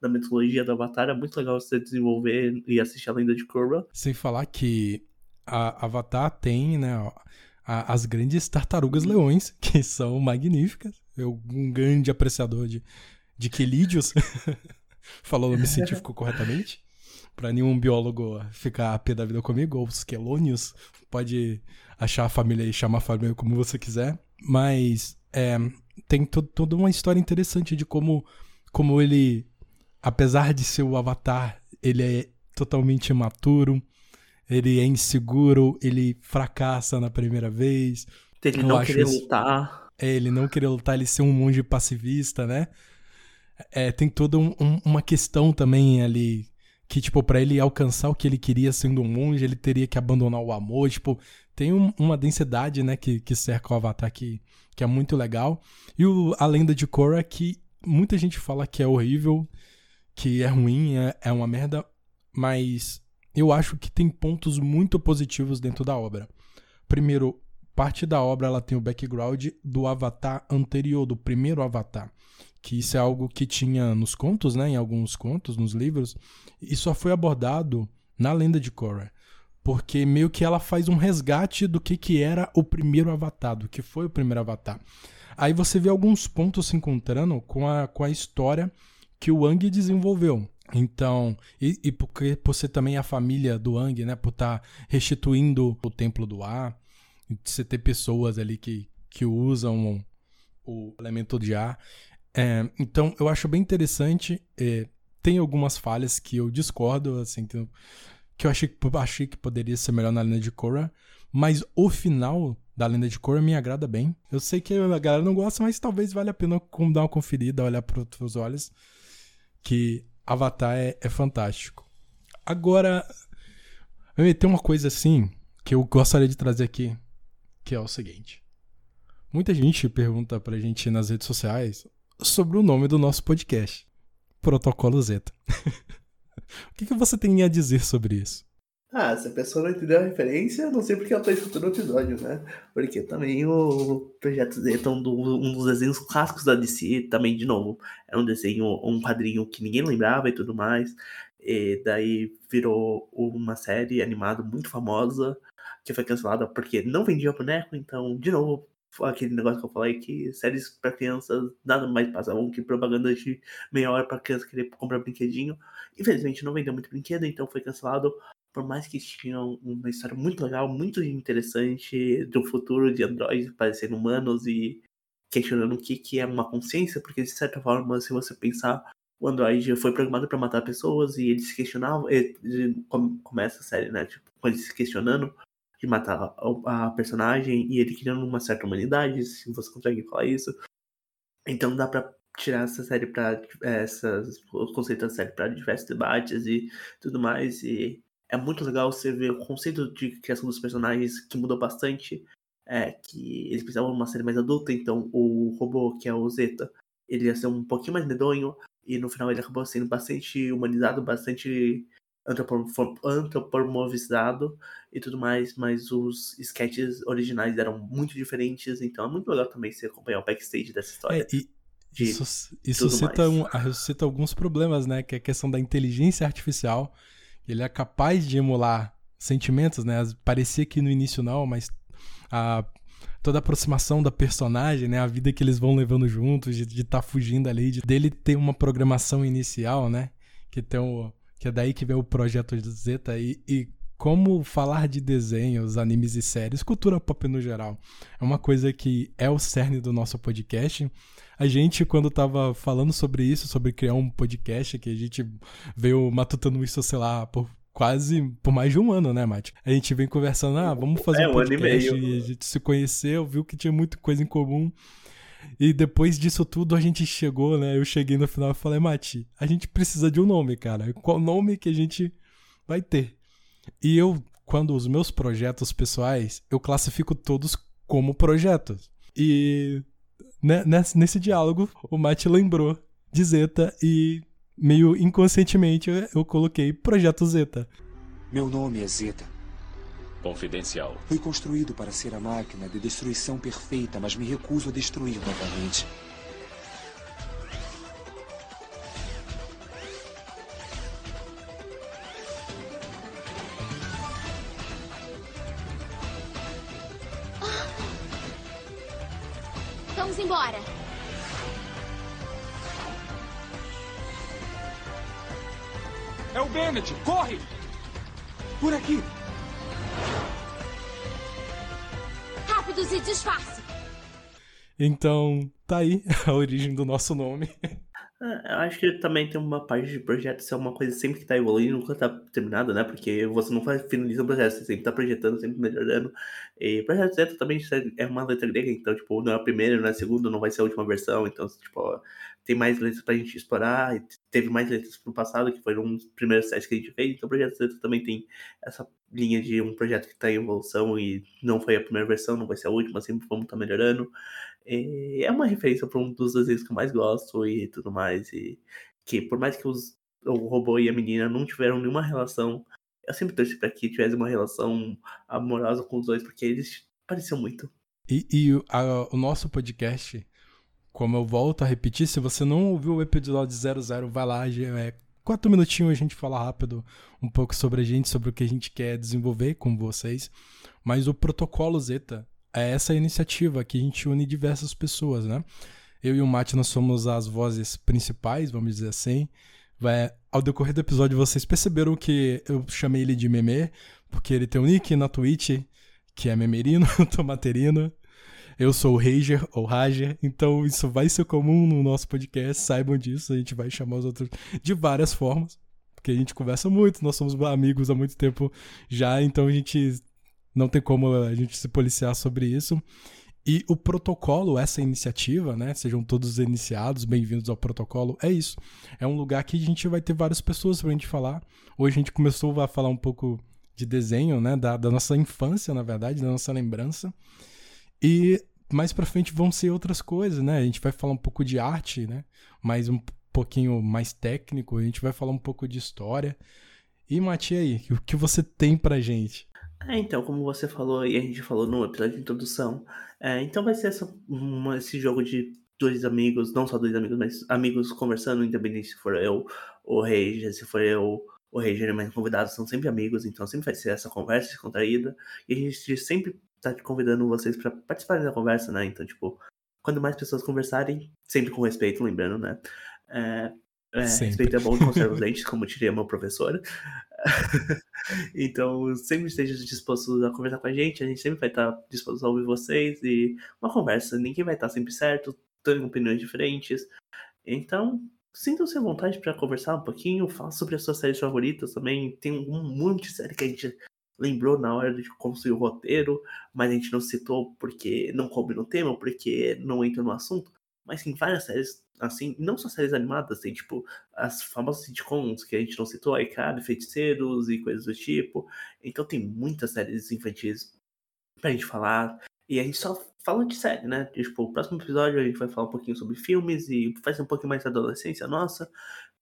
da mitologia do Avatar, é muito legal você desenvolver e assistir a lenda de Korra. Sem falar que a Avatar tem, né, as grandes tartarugas leões, [LAUGHS] que são magníficas. Eu, um grande apreciador de, de quelídeos, [LAUGHS] falou o nome científico corretamente, para nenhum biólogo ficar a pé da vida comigo, ou os quelônios, pode achar a família e chamar a família como você quiser, mas é, tem to toda uma história interessante de como, como ele, apesar de ser o avatar, ele é totalmente imaturo, ele é inseguro, ele fracassa na primeira vez. Ele não querer isso... lutar. É, ele não querer lutar, ele ser um monge pacifista, né? É, tem toda um, um, uma questão também ali que, tipo, para ele alcançar o que ele queria sendo um monge, ele teria que abandonar o amor, tipo, tem um, uma densidade, né, que, que cerca o Avatar que, que é muito legal. E o, a lenda de Korra que muita gente fala que é horrível, que é ruim, é, é uma merda, mas eu acho que tem pontos muito positivos dentro da obra. Primeiro, parte da obra ela tem o background do Avatar anterior, do primeiro Avatar, que isso é algo que tinha nos contos, né, em alguns contos, nos livros, e só foi abordado na lenda de Korra, porque meio que ela faz um resgate do que que era o primeiro Avatar, do que foi o primeiro Avatar. Aí você vê alguns pontos se encontrando com a, com a história que o Wang desenvolveu. Então, e, e porque por ser também a família do Ang, né? Por estar tá restituindo o templo do ar, você ter pessoas ali que, que usam o elemento de ar. É, então, eu acho bem interessante. É, tem algumas falhas que eu discordo, assim, que eu, que eu achei, achei que poderia ser melhor na linha de Korra, mas o final da Lenda de Korra me agrada bem. Eu sei que a galera não gosta, mas talvez valha a pena dar uma conferida, olhar para outros olhos, que Avatar é, é fantástico. Agora, tem uma coisa assim que eu gostaria de trazer aqui, que é o seguinte. Muita gente pergunta pra gente nas redes sociais sobre o nome do nosso podcast, Protocolo Zeta. [LAUGHS] o que, que você tem a dizer sobre isso? Ah, se a pessoa não entendeu a referência, não sei porque ela tá escutando o episódio, né? Porque também o Projeto Zeta é um, do, um dos desenhos clássicos da DC, também, de novo, é um desenho, um quadrinho que ninguém lembrava e tudo mais. E daí virou uma série animada muito famosa, que foi cancelada porque não vendia boneco, então, de novo, aquele negócio que eu falei que séries para crianças nada mais passavam que propaganda de meia hora para criança querer comprar brinquedinho. Infelizmente não vendeu muito brinquedo, então foi cancelado. Por mais que tinham uma história muito legal, muito interessante do futuro de androides parecendo humanos e questionando o que, que é uma consciência, porque de certa forma, se você pensar, o Android foi programado para matar pessoas e eles se questionavam, ele, começa a série, né? Tipo, eles se questionando de matar a, personagem e ele criando uma certa humanidade, se você consegue falar isso. Então dá para tirar essa série para é, essas conceito da série para diversos debates e tudo mais e é muito legal você ver o conceito de criação dos personagens que mudou bastante é que eles precisavam de uma série mais adulta então o robô que é o Zeta ele ia ser um pouquinho mais medonho e no final ele acabou sendo bastante humanizado bastante antropomorfizado e tudo mais, mas os sketches originais eram muito diferentes, então é muito legal também se acompanhar o backstage dessa história. É, e isso, isso cita, um, cita alguns problemas, né? Que é a questão da inteligência artificial. Ele é capaz de emular sentimentos, né? Parecia que no início não, mas a, toda a aproximação da personagem, né? A vida que eles vão levando juntos, de estar tá fugindo ali, de, dele ter uma programação inicial, né? Que tem o, que é daí que vem o projeto Zeta e, e como falar de desenhos, animes e séries, cultura pop no geral. É uma coisa que é o cerne do nosso podcast. A gente, quando tava falando sobre isso, sobre criar um podcast, que a gente veio matutando isso, sei lá, por quase por mais de um ano, né, Mate? A gente vem conversando, ah, vamos fazer é, um podcast, um e, e a gente se conheceu, viu que tinha muita coisa em comum. E depois disso tudo a gente chegou, né? Eu cheguei no final e falei, Mati, a gente precisa de um nome, cara. Qual nome que a gente vai ter? E eu, quando os meus projetos pessoais, eu classifico todos como projetos. E né, nesse, nesse diálogo, o Mati lembrou de Zeta e meio inconscientemente eu coloquei Projeto Zeta. Meu nome é Zeta. Confidencial. Fui construído para ser a máquina de destruição perfeita, mas me recuso a destruir novamente. Vamos embora. É o Bennett! Corre! Por aqui! Rápidos e disfarce! Então, tá aí a origem do nosso nome. [LAUGHS] É, eu acho que também tem uma parte de projeto ser uma coisa sempre que tá evoluindo, nunca tá terminada, né? Porque você não faz finaliza o projeto, você sempre tá projetando, sempre melhorando. E projeto Zeta também é uma letra grega, então, tipo, não é a primeira, não é a segunda, não vai ser a última versão, então, tipo, tem mais letras pra gente explorar, teve mais letras no passado, que foram os primeiros sites que a gente fez, então projeto Zeta também tem essa linha de um projeto que tá em evolução e não foi a primeira versão, não vai ser a última, sempre vamos estar tá melhorando. E é uma referência para um dos desenhos que eu mais gosto e tudo mais. E que por mais que os, o robô e a menina não tiveram nenhuma relação, eu sempre torci para que tivesse uma relação amorosa com os dois, porque eles pareciam muito. E, e a, o nosso podcast, como eu volto a repetir, se você não ouviu o episódio 00, vai lá, é quatro minutinhos a gente fala rápido um pouco sobre a gente, sobre o que a gente quer desenvolver com vocês. Mas o protocolo Zeta é essa iniciativa que a gente une diversas pessoas, né? Eu e o Mate, nós somos as vozes principais, vamos dizer assim. Vai, ao decorrer do episódio, vocês perceberam que eu chamei ele de Meme, porque ele tem um nick na Twitch, que é Memerino, [LAUGHS] Tomaterino. Eu sou o Rager, ou Rager, então isso vai ser comum no nosso podcast, saibam disso, a gente vai chamar os outros de várias formas, porque a gente conversa muito, nós somos amigos há muito tempo já, então a gente não tem como a gente se policiar sobre isso. E o protocolo, essa iniciativa, né? Sejam todos iniciados, bem-vindos ao protocolo. É isso. É um lugar que a gente vai ter várias pessoas pra gente falar. Hoje a gente começou a falar um pouco de desenho, né? Da, da nossa infância, na verdade, da nossa lembrança. E mais pra frente vão ser outras coisas, né? A gente vai falar um pouco de arte, né? Mais um pouquinho mais técnico. A gente vai falar um pouco de história. E, Mati, aí, o que você tem pra gente? É, então, como você falou e a gente falou no episódio de introdução, é, então vai ser essa, uma, esse jogo de dois amigos, não só dois amigos, mas amigos conversando, independente se for eu, o Rei, se for eu, o Rei, mas convidados são sempre amigos, então sempre vai ser essa conversa descontraída, e a gente sempre tá convidando vocês para participarem da conversa, né? Então, tipo, quando mais pessoas conversarem, sempre com respeito, lembrando, né? É, é, respeito é bom e conserva os dentes, como diria meu professor. [LAUGHS] então, sempre esteja disposto a conversar com a gente, a gente sempre vai estar disposto a ouvir vocês e uma conversa. Ninguém vai estar sempre certo, tem opiniões diferentes. Então, sintam-se à vontade para conversar um pouquinho, falar sobre as suas séries favoritas também. Tem um monte de série que a gente lembrou na hora de construir o roteiro, mas a gente não citou porque não coube no tema, porque não entra no assunto. Mas tem várias séries assim, não só séries animadas, tem tipo as famosas sitcoms que a gente não citou, iCarly, Feiticeiros e coisas do tipo. Então tem muitas séries infantis pra gente falar. E a gente só fala de série, né? Tipo, o próximo episódio a gente vai falar um pouquinho sobre filmes e faz um pouquinho mais da adolescência nossa.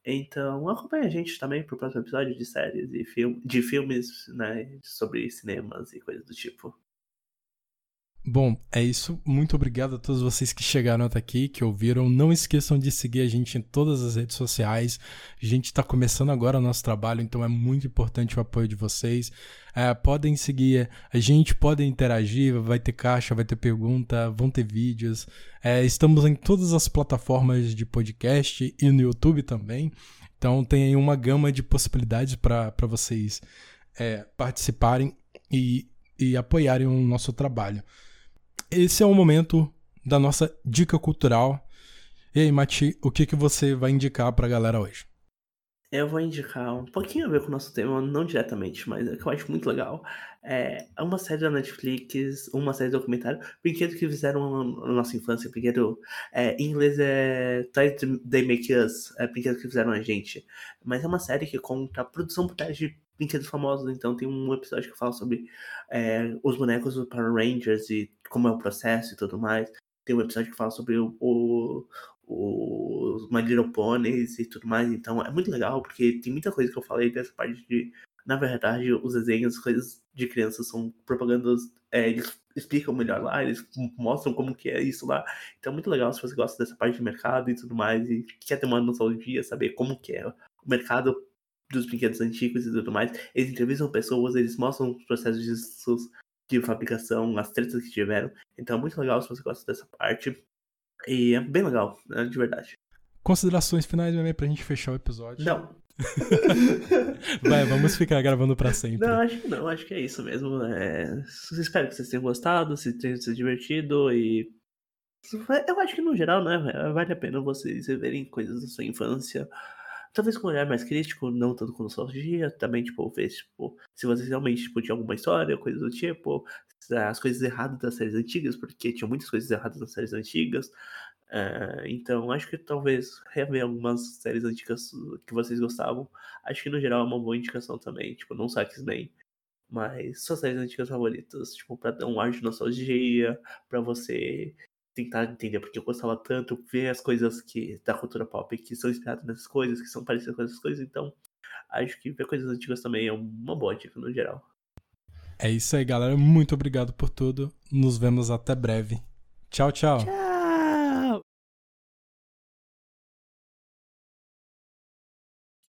Então acompanha a gente também pro próximo episódio de séries e film de filmes, né? Sobre cinemas e coisas do tipo. Bom, é isso. Muito obrigado a todos vocês que chegaram até aqui, que ouviram. Não esqueçam de seguir a gente em todas as redes sociais. A gente está começando agora o nosso trabalho, então é muito importante o apoio de vocês. É, podem seguir a gente, podem interagir, vai ter caixa, vai ter pergunta, vão ter vídeos. É, estamos em todas as plataformas de podcast e no YouTube também. Então tem aí uma gama de possibilidades para vocês é, participarem e, e apoiarem o nosso trabalho esse é o momento da nossa dica cultural. E aí, Mati, o que, que você vai indicar pra galera hoje? Eu vou indicar um pouquinho a ver com o nosso tema, não diretamente, mas é que eu acho muito legal. É uma série da Netflix, uma série de documentário, brinquedo que fizeram na nossa infância, brinquedo é, em inglês é Tied They Make Us, é brinquedo que fizeram a gente. Mas é uma série que conta a produção por trás de brinquedos famosos, então tem um episódio que fala sobre é, os bonecos do Power Rangers e como é o processo e tudo mais. Tem um episódio que fala sobre o, o, o My Little Ponies e tudo mais. Então é muito legal, porque tem muita coisa que eu falei dessa parte de. Na verdade, os desenhos, coisas de crianças são propagandas. É, eles explicam melhor lá, eles mostram como que é isso lá. Então é muito legal se você gosta dessa parte de mercado e tudo mais, e quer ter uma dia, saber como que é o mercado dos brinquedos antigos e tudo mais. Eles entrevistam pessoas, eles mostram os processos de de fabricação, as tretas que tiveram. Então é muito legal se você gosta dessa parte. E é bem legal, né, de verdade. Considerações finais, meme, pra gente fechar o episódio? Não. [LAUGHS] Vai, vamos ficar gravando para sempre. Não, acho que não, acho que é isso mesmo. É... Espero que vocês tenham gostado, se tenham se divertido e. Eu acho que no geral, né, vale a pena vocês verem coisas da sua infância talvez com um olhar mais crítico, não tanto com nostalgia, também, tipo, ver, tipo, se vocês realmente, tipo, tinham alguma história, coisa do tipo, as coisas erradas das séries antigas, porque tinham muitas coisas erradas nas séries antigas, uh, então acho que talvez rever algumas séries antigas que vocês gostavam, acho que no geral é uma boa indicação também, tipo, não só X-Men, mas suas séries antigas favoritas, tipo, pra dar um ar de nostalgia, pra você tentar entender porque eu gostava tanto, ver as coisas que da cultura pop que são inspiradas nessas coisas, que são parecidas com essas coisas, então acho que ver coisas antigas também é uma boa dica no geral. É isso aí, galera. Muito obrigado por tudo. Nos vemos até breve. Tchau, tchau. tchau.